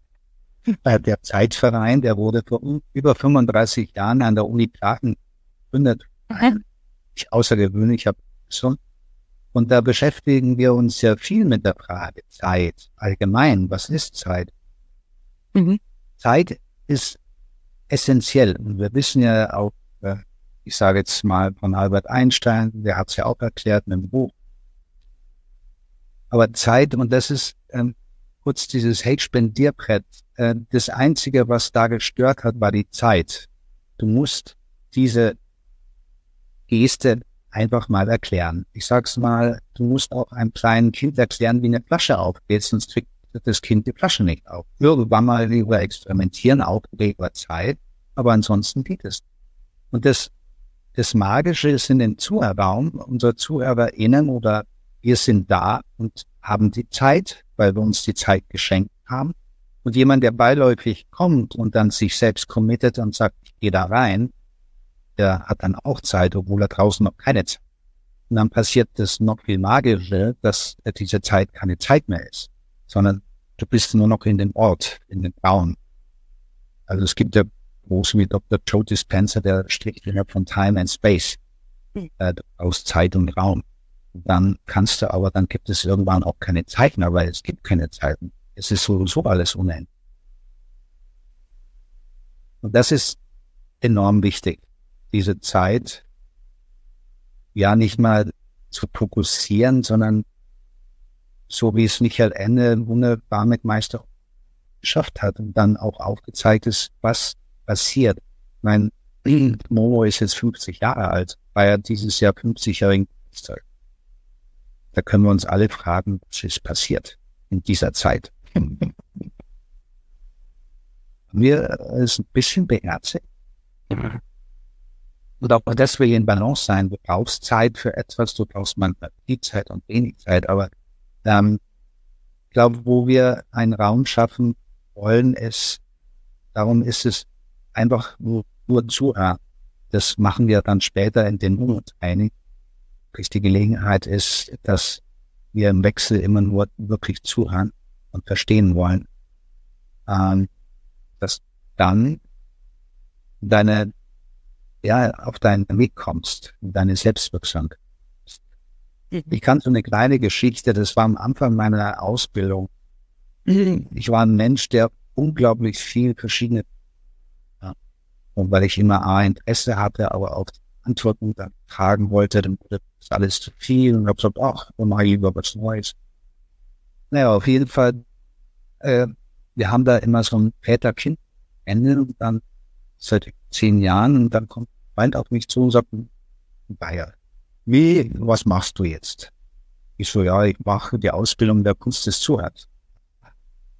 der Zeitverein, der wurde vor über 35 Jahren an der Uni Platen gegründet. Ich außergewöhnlich habe so und da beschäftigen wir uns ja viel mit der Frage Zeit allgemein. Was ist Zeit? Mhm. Zeit ist essentiell. Und wir wissen ja auch, äh, ich sage jetzt mal von Albert Einstein, der hat es ja auch erklärt in einem Buch. Aber Zeit, und das ist ähm, kurz dieses Hate-Spendierbrett, äh, das Einzige, was da gestört hat, war die Zeit. Du musst diese Geste einfach mal erklären. Ich sag's mal, du musst auch einem kleinen Kind erklären, wie eine Flasche aufgeht, sonst kriegt das Kind die Flasche nicht auf. Irgendwann mal über experimentieren, auch über Zeit, aber ansonsten geht es. Und das, das Magische ist in den Zuhörraum, unsere ZuhörerInnen oder wir sind da und haben die Zeit, weil wir uns die Zeit geschenkt haben. Und jemand, der beiläufig kommt und dann sich selbst committet und sagt, ich gehe da rein, der hat dann auch Zeit, obwohl er draußen noch keine Zeit. Und dann passiert das noch viel magischer, dass diese Zeit keine Zeit mehr ist, sondern du bist nur noch in dem Ort, in den Raum. Also es gibt ja große wie Dr. Joe Dispenza, der stricht innerhalb von Time and Space hm. äh, aus Zeit und Raum. Dann kannst du aber, dann gibt es irgendwann auch keine Zeiten, weil es gibt keine Zeiten. Es ist sowieso alles unendlich. Und das ist enorm wichtig, diese Zeit ja nicht mal zu fokussieren, sondern so wie es Michael Ende wunderbar mit Meister geschafft hat und dann auch aufgezeigt ist, was passiert. Mein Momo ist jetzt 50 Jahre alt, feiert dieses Jahr 50-jährigen Geburtstag. Da können wir uns alle fragen, was ist passiert in dieser Zeit. wir es ein bisschen beherzigt. Und auch das will in Balance sein. Du brauchst Zeit für etwas, du brauchst manchmal viel Zeit und wenig Zeit. Aber ähm, ich glaube, wo wir einen Raum schaffen wollen, ist, darum ist es einfach nur, nur zuhören. Das machen wir dann später in den Monatstraining. Die Gelegenheit ist, dass wir im Wechsel immer nur wirklich zuhören und verstehen wollen. Ähm, dass dann deine, ja, auf deinen Weg kommst, deine Selbstwirksamkeit. Mhm. Ich kann so eine kleine Geschichte, das war am Anfang meiner Ausbildung. Ich war ein Mensch, der unglaublich viel verschiedene, weil ich immer A, Interesse hatte, aber auch Antworten dann tragen wollte, dann wurde das alles zu viel und habe gesagt, ach, dann mache ich lieber was Neues. Naja, auf jeden Fall, äh, wir haben da immer so ein Väter-Kind-Ende und dann seit zehn Jahren und dann kommt Freund auf mich zu und sagt, Bayer, wie, was machst du jetzt? Ich so, ja, ich mache die Ausbildung der Kunst des Zuhörens.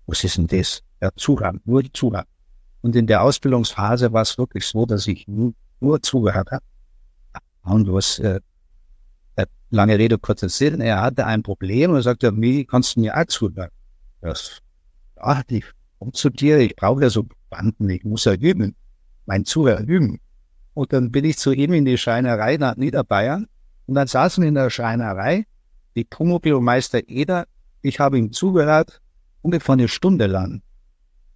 Was ist denn das? Ja, Zuhören, nur Zuhören. Und in der Ausbildungsphase war es wirklich so, dass ich nur, nur zugehört habe. Und was, äh, äh, lange Rede, kurzer Sinn, er hatte ein Problem und sagte, wie kannst du mir auch zuhören? Das, ja, ich komm zu dir, ich brauche ja so Banden, ich muss ja üben mein Zuhörer üben. Und dann bin ich zu ihm in die Schreinerei nach Niederbayern. Und dann saßen in der Schreinerei, die Pumuckl-Meister Eder. Ich habe ihm zugehört, ungefähr eine Stunde lang.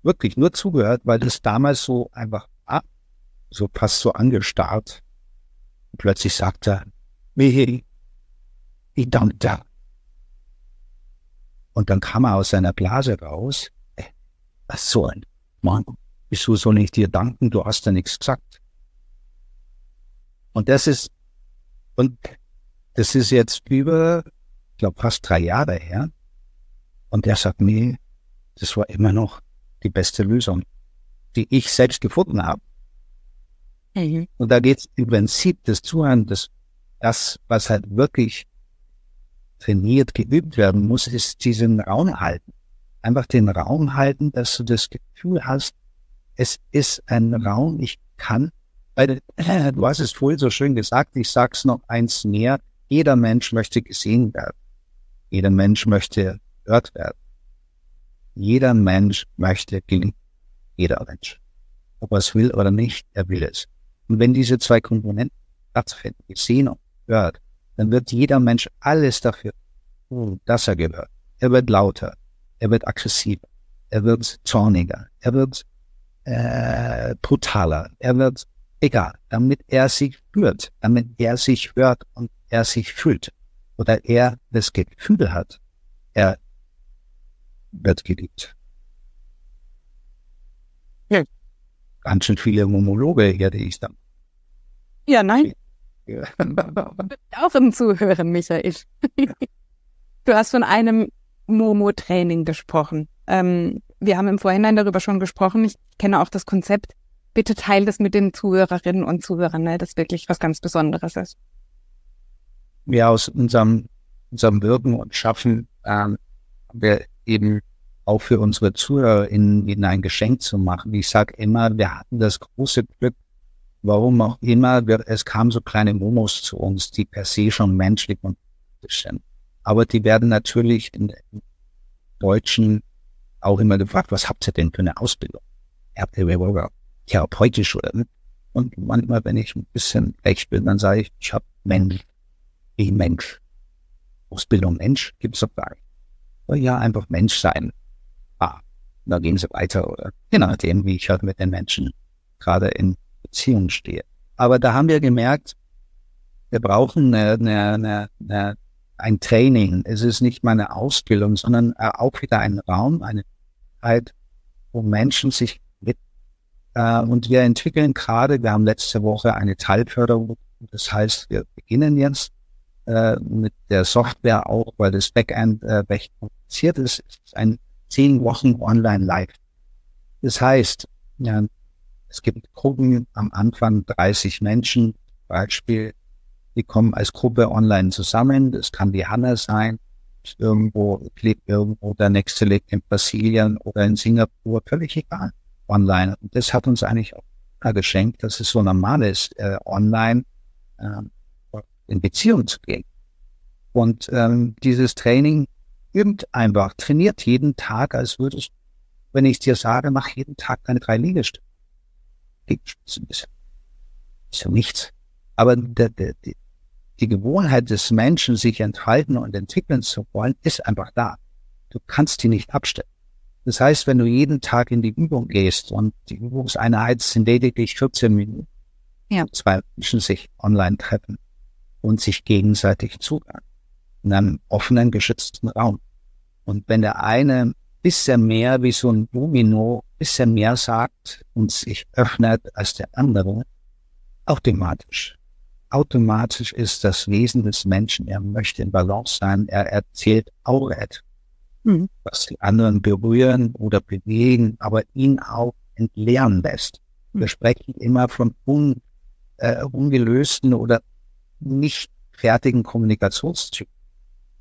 Wirklich nur zugehört, weil das damals so einfach war, so fast so angestarrt. Und plötzlich sagt er, Michi, ich danke. Und dann kam er aus seiner Blase raus. Äh, was so ein Mann. Wieso soll ich dir danken? Du hast ja nichts gesagt. Und das ist, und das ist jetzt über, ich glaube, fast drei Jahre her. Und er sagt mir, das war immer noch die beste Lösung, die ich selbst gefunden habe. Mhm. Und da geht es im Prinzip das Zuhören, das, das, was halt wirklich trainiert, geübt werden muss, ist diesen Raum halten. Einfach den Raum halten, dass du das Gefühl hast, es ist ein Raum, ich kann, weil du hast es vorhin so schön gesagt, ich sag's noch eins mehr, jeder Mensch möchte gesehen werden. Jeder Mensch möchte gehört werden. Jeder Mensch möchte gelingen. Jeder Mensch. Ob er es will oder nicht, er will es. Und wenn diese zwei Komponenten stattfinden, gesehen und gehört, dann wird jeder Mensch alles dafür tun, dass er gehört. Er wird lauter, er wird aggressiver, er wird zorniger, er wird äh, brutaler. Er wird, egal, damit er sich fühlt, damit er sich hört und er sich fühlt oder er das Gefühl hat, er wird geliebt. Ja. Ganz schön viele Monologe hätte ich dann. Ja, nein. Ja. Auch im Zuhören, Michael. Du hast von einem Momo-Training gesprochen. Ähm, wir haben im Vorhinein darüber schon gesprochen. Ich kenne auch das Konzept. Bitte teile das mit den Zuhörerinnen und Zuhörern, ne, das wirklich was ganz Besonderes ist. Ja, aus unserem, unserem Wirken und Schaffen ähm, wir eben auch für unsere ZuhörerInnen ihnen ein Geschenk zu machen. Ich sage immer, wir hatten das große Glück, warum auch immer, wir, es kamen so kleine Momos zu uns, die per se schon menschlich und sind. Aber die werden natürlich in, in deutschen auch immer gefragt, was habt ihr denn für eine Ausbildung? Habt ihr therapeutisch oder nicht? Und manchmal, wenn ich ein bisschen echt bin, dann sage ich, ich habe Mensch, wie Mensch. Ausbildung Mensch gibt's doch gar nicht. Ja, einfach Mensch sein. Ah, da gehen sie weiter oder je nachdem, wie ich halt mit den Menschen gerade in Beziehung stehe. Aber da haben wir gemerkt, wir brauchen eine, eine, eine, ein Training, es ist nicht mal eine Ausbildung, sondern auch wieder ein Raum, eine Zeit, wo Menschen sich mit äh, und wir entwickeln gerade, wir haben letzte Woche eine Teilförderung, das heißt, wir beginnen jetzt äh, mit der Software auch, weil das Backend äh, recht kompliziert ist, ist ein zehn Wochen online live. Das heißt, ja, es gibt Gruppen am Anfang 30 Menschen, Beispiel, die kommen als Gruppe online zusammen. Das kann die Hanna sein, irgendwo lebt irgendwo, der nächste lebt in Brasilien oder in Singapur, völlig egal, online. Und das hat uns eigentlich auch geschenkt, dass es so normal ist, äh, online äh, in Beziehung zu gehen. Und ähm, dieses Training übt einfach, trainiert jeden Tag, als würdest, wenn ich dir sage, mach jeden Tag deine drei Liegestütze. Liegestütze ist, ist ja nichts. Aber der, der, die, die Gewohnheit des Menschen, sich entfalten und entwickeln zu wollen, ist einfach da. Du kannst die nicht abstellen. Das heißt, wenn du jeden Tag in die Übung gehst und die Übungseinheit sind lediglich 14 Minuten, ja. zwei Menschen sich online treffen und sich gegenseitig zuhören in einem offenen, geschützten Raum. Und wenn der eine bisschen mehr wie so ein Domino, bisschen mehr sagt und sich öffnet als der andere, automatisch. Automatisch ist das Wesen des Menschen, er möchte in Balance sein, er erzählt auch etwas, mhm. was die anderen berühren oder bewegen, aber ihn auch entleeren lässt. Mhm. Wir sprechen immer von un, äh, ungelösten oder nicht fertigen Kommunikationstypen.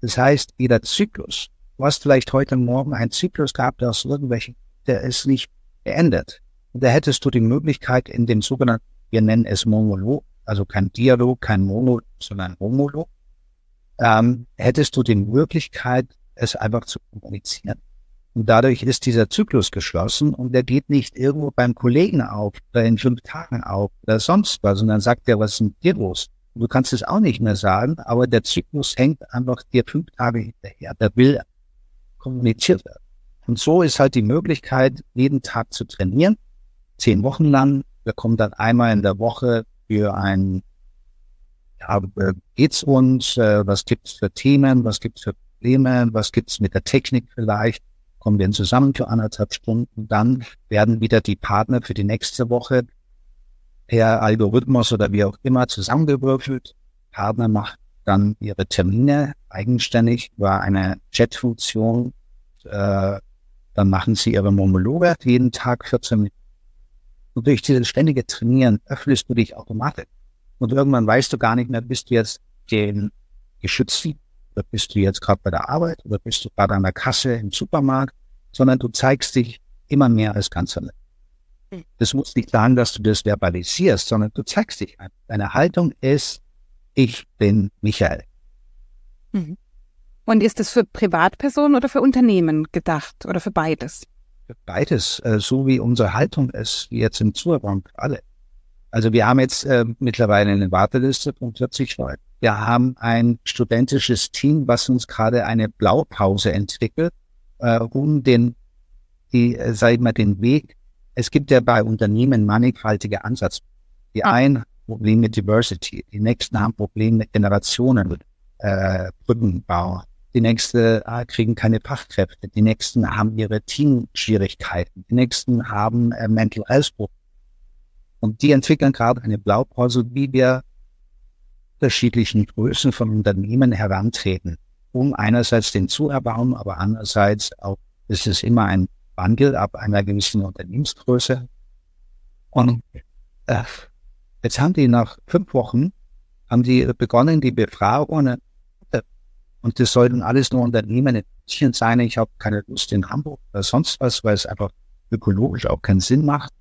Das heißt, jeder Zyklus, du hast vielleicht heute Morgen einen Zyklus gehabt aus irgendwelchen, der ist nicht beendet. Und da hättest du die Möglichkeit in dem sogenannten, wir nennen es Monolog, also kein Dialog, kein Monolog, sondern Homolog, ähm, hättest du die Möglichkeit, es einfach zu kommunizieren. Und dadurch ist dieser Zyklus geschlossen und der geht nicht irgendwo beim Kollegen auf oder in fünf Tagen auf oder sonst was, sondern sagt er, was ist mit dir los? Du kannst es auch nicht mehr sagen, aber der Zyklus hängt einfach dir fünf Tage hinterher. Der will kommuniziert werden. Und so ist halt die Möglichkeit, jeden Tag zu trainieren, zehn Wochen lang. Wir kommen dann einmal in der Woche für ein, ja, äh, geht's uns, äh, was gibt's für Themen, was gibt's für Probleme, was gibt's mit der Technik vielleicht, kommen wir zusammen für anderthalb Stunden. Dann werden wieder die Partner für die nächste Woche per Algorithmus oder wie auch immer zusammengewürfelt. Partner macht dann ihre Termine eigenständig über eine Chat-Funktion. Äh, dann machen sie ihre Monologe jeden Tag 14 Minuten. Und durch dieses ständige Trainieren öffnest du dich automatisch. Und irgendwann weißt du gar nicht mehr, bist du jetzt den Geschützten oder bist du jetzt gerade bei der Arbeit oder bist du gerade an der Kasse im Supermarkt, sondern du zeigst dich immer mehr als Ganzer. Das muss nicht sagen, dass du das verbalisierst, sondern du zeigst dich einfach. Deine Haltung ist, ich bin Michael. Mhm. Und ist das für Privatpersonen oder für Unternehmen gedacht oder für beides? Für beides, äh, so wie unsere Haltung ist, wie jetzt im für alle. Also wir haben jetzt äh, mittlerweile eine Warteliste von 40 Leuten. Wir haben ein studentisches Team, was uns gerade eine Blaupause entwickelt, äh, um den, die, äh, sag ich mal, den Weg es gibt ja bei Unternehmen mannigfaltige Ansätze. Die ah. einen Problem mit Diversity, die nächsten haben Probleme mit Generationen, äh, Brückenbau. Die nächsten äh, kriegen keine Fachkräfte. Die nächsten haben ihre Teamschwierigkeiten. Die nächsten haben äh, Mental Health Probleme. Und die entwickeln gerade eine Blaupause, wie wir unterschiedlichen Größen von Unternehmen herantreten, um einerseits den Zuerbaum, aber andererseits auch, ist es immer ein Wandel ab einer gewissen Unternehmensgröße. Und äh, jetzt haben die nach fünf Wochen haben die begonnen, die Befragungen, äh, und das sollten alles nur Unternehmen in München sein. Ich habe keine Lust in Hamburg oder sonst was, weil es einfach ökologisch auch keinen Sinn macht.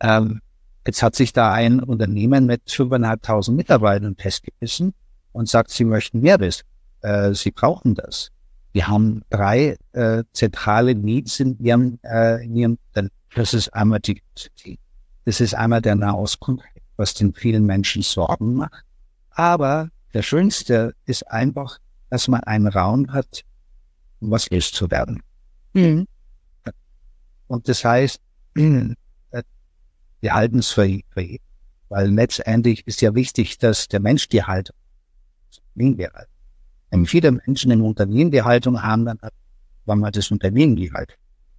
Ähm, jetzt hat sich da ein Unternehmen mit 5.500 Mitarbeitern festgebissen und sagt, sie möchten mehr wissen. Äh, sie brauchen das. Wir haben drei äh, zentrale Needs in ihrem, äh, in ihrem, das ist einmal die, das ist einmal der Nahostkonflikt, was den vielen Menschen Sorgen macht. Aber der schönste ist einfach, dass man einen Raum hat, um was ist zu werden. Mhm. Und das heißt, wir halten es für, für weil letztendlich ist ja wichtig, dass der Mensch die Haltung Unternehmen gehalten. Wenn viele Menschen im Unternehmen die Haltung haben, dann hat man mal das Unternehmen die Haltung.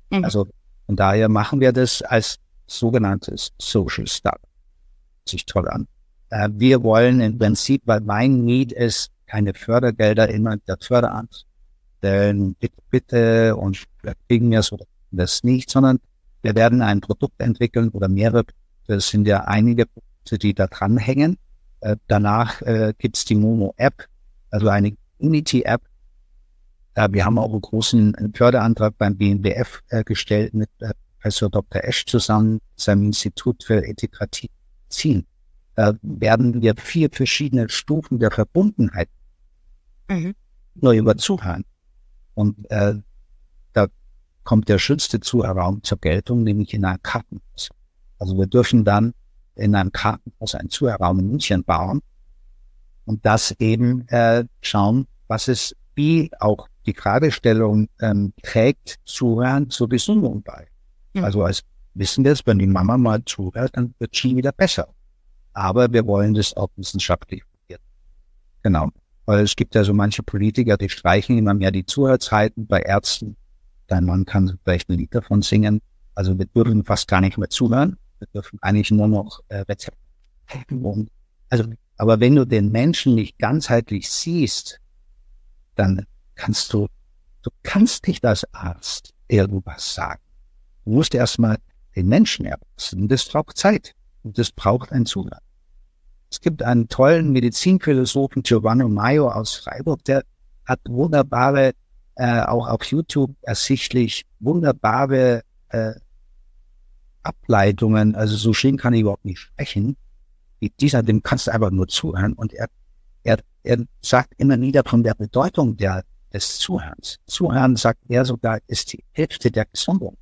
Mhm. Also von daher machen wir das als sogenanntes Social Startup. Sich toll an. Äh, wir wollen im Prinzip, weil mein Need ist, keine Fördergelder immer der Förderamt stellen, bitte, bitte und wir kriegen ja so das nicht, sondern wir werden ein Produkt entwickeln oder mehrere. Das sind ja einige Produkte, die da dranhängen. Äh, danach äh, gibt's die Momo-App, also eine Unity-App. Äh, wir haben auch einen großen Förderantrag beim BNBF äh, gestellt mit äh, Professor Dr. Esch zusammen, seinem Institut für Integrativ Medizin. Da werden wir vier verschiedene Stufen der Verbundenheit mhm. neu über Zuhören. Und äh, da kommt der schönste Zuhörraum zur Geltung, nämlich in einem Kartenhaus. Also wir dürfen dann in einem Kartenhaus einen Zuhörraum in München bauen und das eben äh, schauen, was es wie auch die Fragestellung ähm, trägt, Zuhören zur Gesundung bei. Mhm. Also als wissen wir es, wenn die Mama mal zuhört, dann wird sie wieder besser. Aber wir wollen das auch wissenschaftlich Genau. Weil es gibt ja so manche Politiker, die streichen immer mehr die Zuhörzeiten bei Ärzten. Dein Mann kann vielleicht ein Lied davon singen. Also wir dürfen fast gar nicht mehr zuhören. Wir dürfen eigentlich nur noch äh, Rezepte. Und, also, aber wenn du den Menschen nicht ganzheitlich siehst, dann kannst du, du kannst nicht als Arzt irgendwas sagen. Du musst erstmal den Menschen erfassen. Das braucht Zeit. Und das braucht ein Zuhören. Es gibt einen tollen Medizinphilosophen, Giovanni Maio aus Freiburg, der hat wunderbare, äh, auch auf YouTube ersichtlich, wunderbare äh, Ableitungen. Also so schön kann ich überhaupt nicht sprechen. Wie dieser, dem kannst du einfach nur zuhören. Und er, er, er sagt immer wieder von der Bedeutung der, des Zuhörens. Zuhören, sagt er sogar, ist die Hälfte der Gesundung.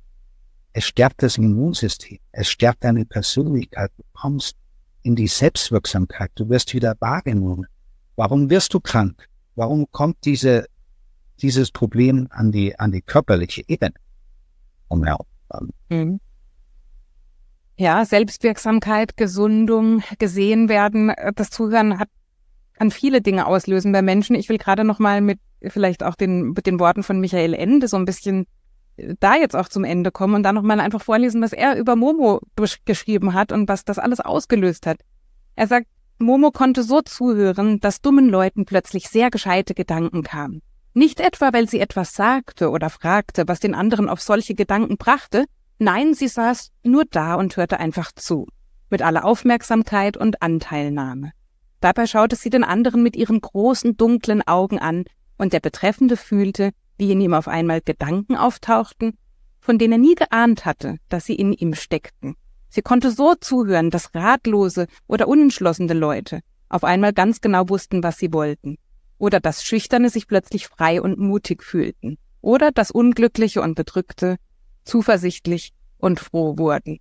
Es stärkt das Immunsystem. Es stärkt deine Persönlichkeit. Du kommst in die Selbstwirksamkeit. Du wirst wieder wahrgenommen. Warum wirst du krank? Warum kommt diese, dieses Problem an die, an die körperliche Ebene? Umher. Mhm. Ja, Selbstwirksamkeit, Gesundung, gesehen werden, das Zuhören hat, kann viele Dinge auslösen bei Menschen. Ich will gerade noch mal mit vielleicht auch den, mit den Worten von Michael Ende so ein bisschen da jetzt auch zum Ende kommen und dann nochmal einfach vorlesen, was er über Momo geschrieben hat und was das alles ausgelöst hat. Er sagt, Momo konnte so zuhören, dass dummen Leuten plötzlich sehr gescheite Gedanken kamen. Nicht etwa, weil sie etwas sagte oder fragte, was den anderen auf solche Gedanken brachte, nein, sie saß nur da und hörte einfach zu, mit aller Aufmerksamkeit und Anteilnahme. Dabei schaute sie den anderen mit ihren großen dunklen Augen an, und der Betreffende fühlte, wie in ihm auf einmal Gedanken auftauchten, von denen er nie geahnt hatte, dass sie in ihm steckten. Sie konnte so zuhören, dass ratlose oder unentschlossene Leute auf einmal ganz genau wussten, was sie wollten, oder dass Schüchterne sich plötzlich frei und mutig fühlten, oder dass Unglückliche und Bedrückte zuversichtlich und froh wurden.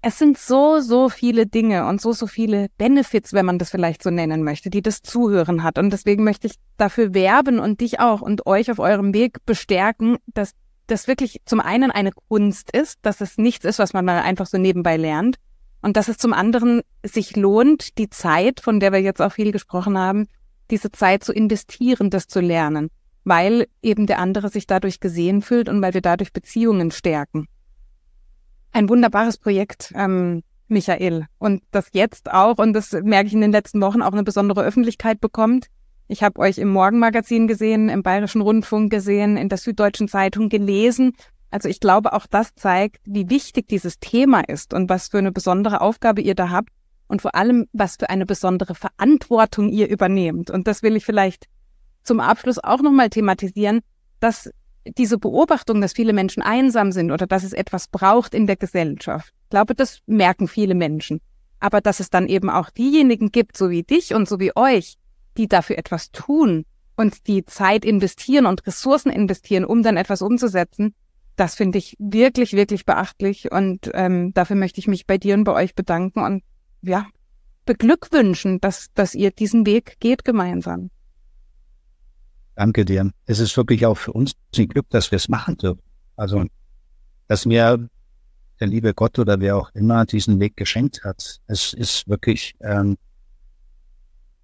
Es sind so, so viele Dinge und so, so viele Benefits, wenn man das vielleicht so nennen möchte, die das Zuhören hat. Und deswegen möchte ich dafür werben und dich auch und euch auf eurem Weg bestärken, dass das wirklich zum einen eine Kunst ist, dass es nichts ist, was man mal einfach so nebenbei lernt. Und dass es zum anderen sich lohnt, die Zeit, von der wir jetzt auch viel gesprochen haben, diese Zeit zu investieren, das zu lernen, weil eben der andere sich dadurch gesehen fühlt und weil wir dadurch Beziehungen stärken ein wunderbares Projekt, ähm, Michael. Und das jetzt auch, und das merke ich in den letzten Wochen, auch eine besondere Öffentlichkeit bekommt. Ich habe euch im Morgenmagazin gesehen, im Bayerischen Rundfunk gesehen, in der Süddeutschen Zeitung gelesen. Also ich glaube, auch das zeigt, wie wichtig dieses Thema ist und was für eine besondere Aufgabe ihr da habt und vor allem, was für eine besondere Verantwortung ihr übernehmt. Und das will ich vielleicht zum Abschluss auch nochmal thematisieren, dass diese Beobachtung, dass viele Menschen einsam sind oder dass es etwas braucht in der Gesellschaft, ich glaube, das merken viele Menschen. Aber dass es dann eben auch diejenigen gibt, so wie dich und so wie euch, die dafür etwas tun und die Zeit investieren und Ressourcen investieren, um dann etwas umzusetzen, das finde ich wirklich, wirklich beachtlich. Und ähm, dafür möchte ich mich bei dir und bei euch bedanken und ja, beglückwünschen, dass, dass ihr diesen Weg geht gemeinsam. Danke dir. Es ist wirklich auch für uns ein Glück, dass wir es machen dürfen. Also, dass mir der liebe Gott oder wer auch immer diesen Weg geschenkt hat. Es ist wirklich, ähm,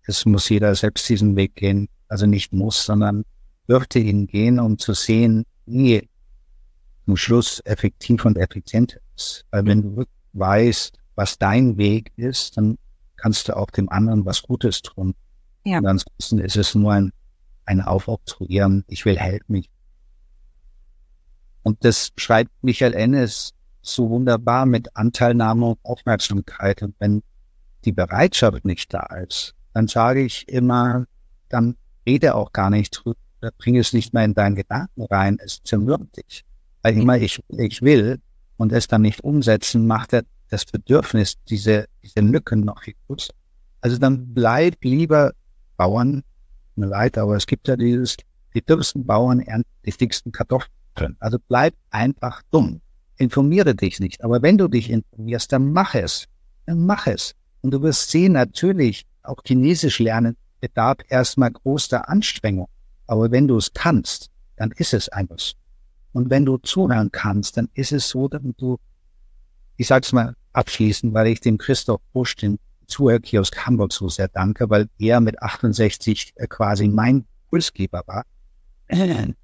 es muss jeder selbst diesen Weg gehen. Also nicht muss, sondern dürfte ihn gehen, um zu sehen, wie zum Schluss effektiv und effizient ist. Weil wenn du weißt, was dein Weg ist, dann kannst du auch dem anderen was Gutes tun. Ja. Und ansonsten ist es nur ein, ein Aufoktroyieren, ich will helfen. mich. Und das schreibt Michael Ennis so wunderbar mit Anteilnahme und Aufmerksamkeit. Und wenn die Bereitschaft nicht da ist, dann sage ich immer, dann rede auch gar nicht drüber, bring es nicht mehr in deinen Gedanken rein, es zermürbt dich. Weil immer ich, ich will und es dann nicht umsetzen, macht er das Bedürfnis, diese, diese Lücken noch viel größer. Also dann bleib lieber Bauern, mir leid, aber es gibt ja dieses, die dümmsten Bauern ernten die dicksten Kartoffeln. Also bleib einfach dumm. Informiere dich nicht. Aber wenn du dich informierst, dann mach es. Dann mach es. Und du wirst sehen, natürlich, auch Chinesisch lernen bedarf erstmal großer Anstrengung. Aber wenn du es kannst, dann ist es einfach so. Und wenn du zuhören kannst, dann ist es so, dass du, ich sag's mal abschließend, weil ich dem Christoph Busch, den Zuhörkiosk Hamburg so sehr danke, weil er mit 68 äh, quasi mein Pulsgeber war.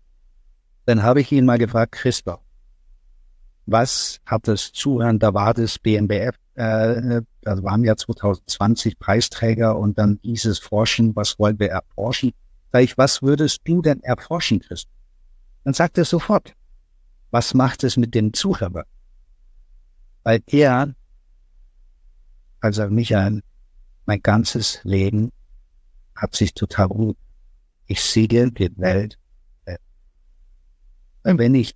Dann habe ich ihn mal gefragt, Christoph, was hat das Zuhören, da war das BMBF, äh, das waren ja 2020 Preisträger und dann hieß es Forschen, was wollen wir erforschen? Sag ich, was würdest du denn erforschen, Christoph? Dann sagt er sofort, was macht es mit dem Zuhörer? Weil er, also Michael, mein ganzes Leben hat sich total gut. Ich sehe die Welt. Und wenn ich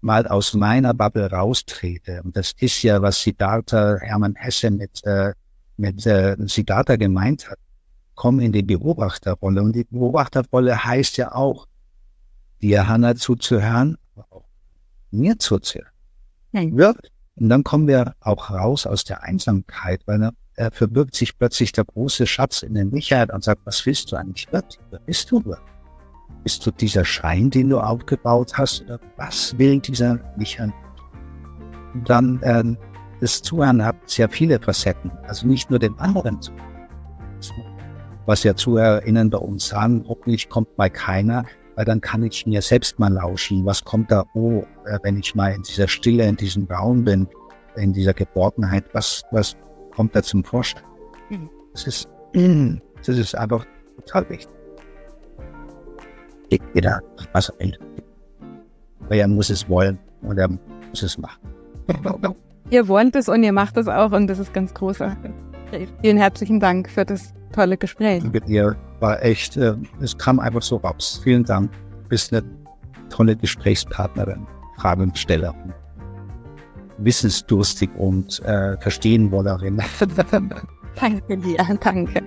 mal aus meiner Bubble raustrete, und das ist ja, was Siddhartha Hermann Hesse mit, äh, mit äh, Siddhartha gemeint hat, komm in die Beobachterrolle. Und die Beobachterrolle heißt ja auch, dir Hanna zuzuhören, aber auch mir zuzuhören. Nein. Wirkt. Und dann kommen wir auch raus aus der Einsamkeit, weil da äh, verbirgt sich plötzlich der große Schatz in der Sicherheit und sagt, was willst du eigentlich wirklich? Wer bist du? Bist du dieser Schein, den du aufgebaut hast? Oder was will dieser Michael? Und dann äh, das Zuhören hat sehr viele Facetten. Also nicht nur dem anderen zu. Was ja ZuhörerInnen bei uns sagen, hoffentlich kommt mal keiner, weil dann kann ich mir selbst mal lauschen. Was kommt da, oh, äh, wenn ich mal in dieser Stille, in diesem Raum bin, in dieser Geborgenheit, was, was kommt da zum Vorschein? Mhm. Das ist, das ist einfach total wichtig. Jeder, was er will. Aber er muss es wollen und er muss es machen. Ihr wollt es und ihr macht es auch und das ist ganz großartig. Vielen herzlichen Dank für das tolle Gespräch. Mit ihr war echt, äh, es kam einfach so raus. Vielen Dank. Du bist eine tolle Gesprächspartnerin, Fragenstellerin, wissensdurstig und äh, verstehen wollerin. danke dir, danke.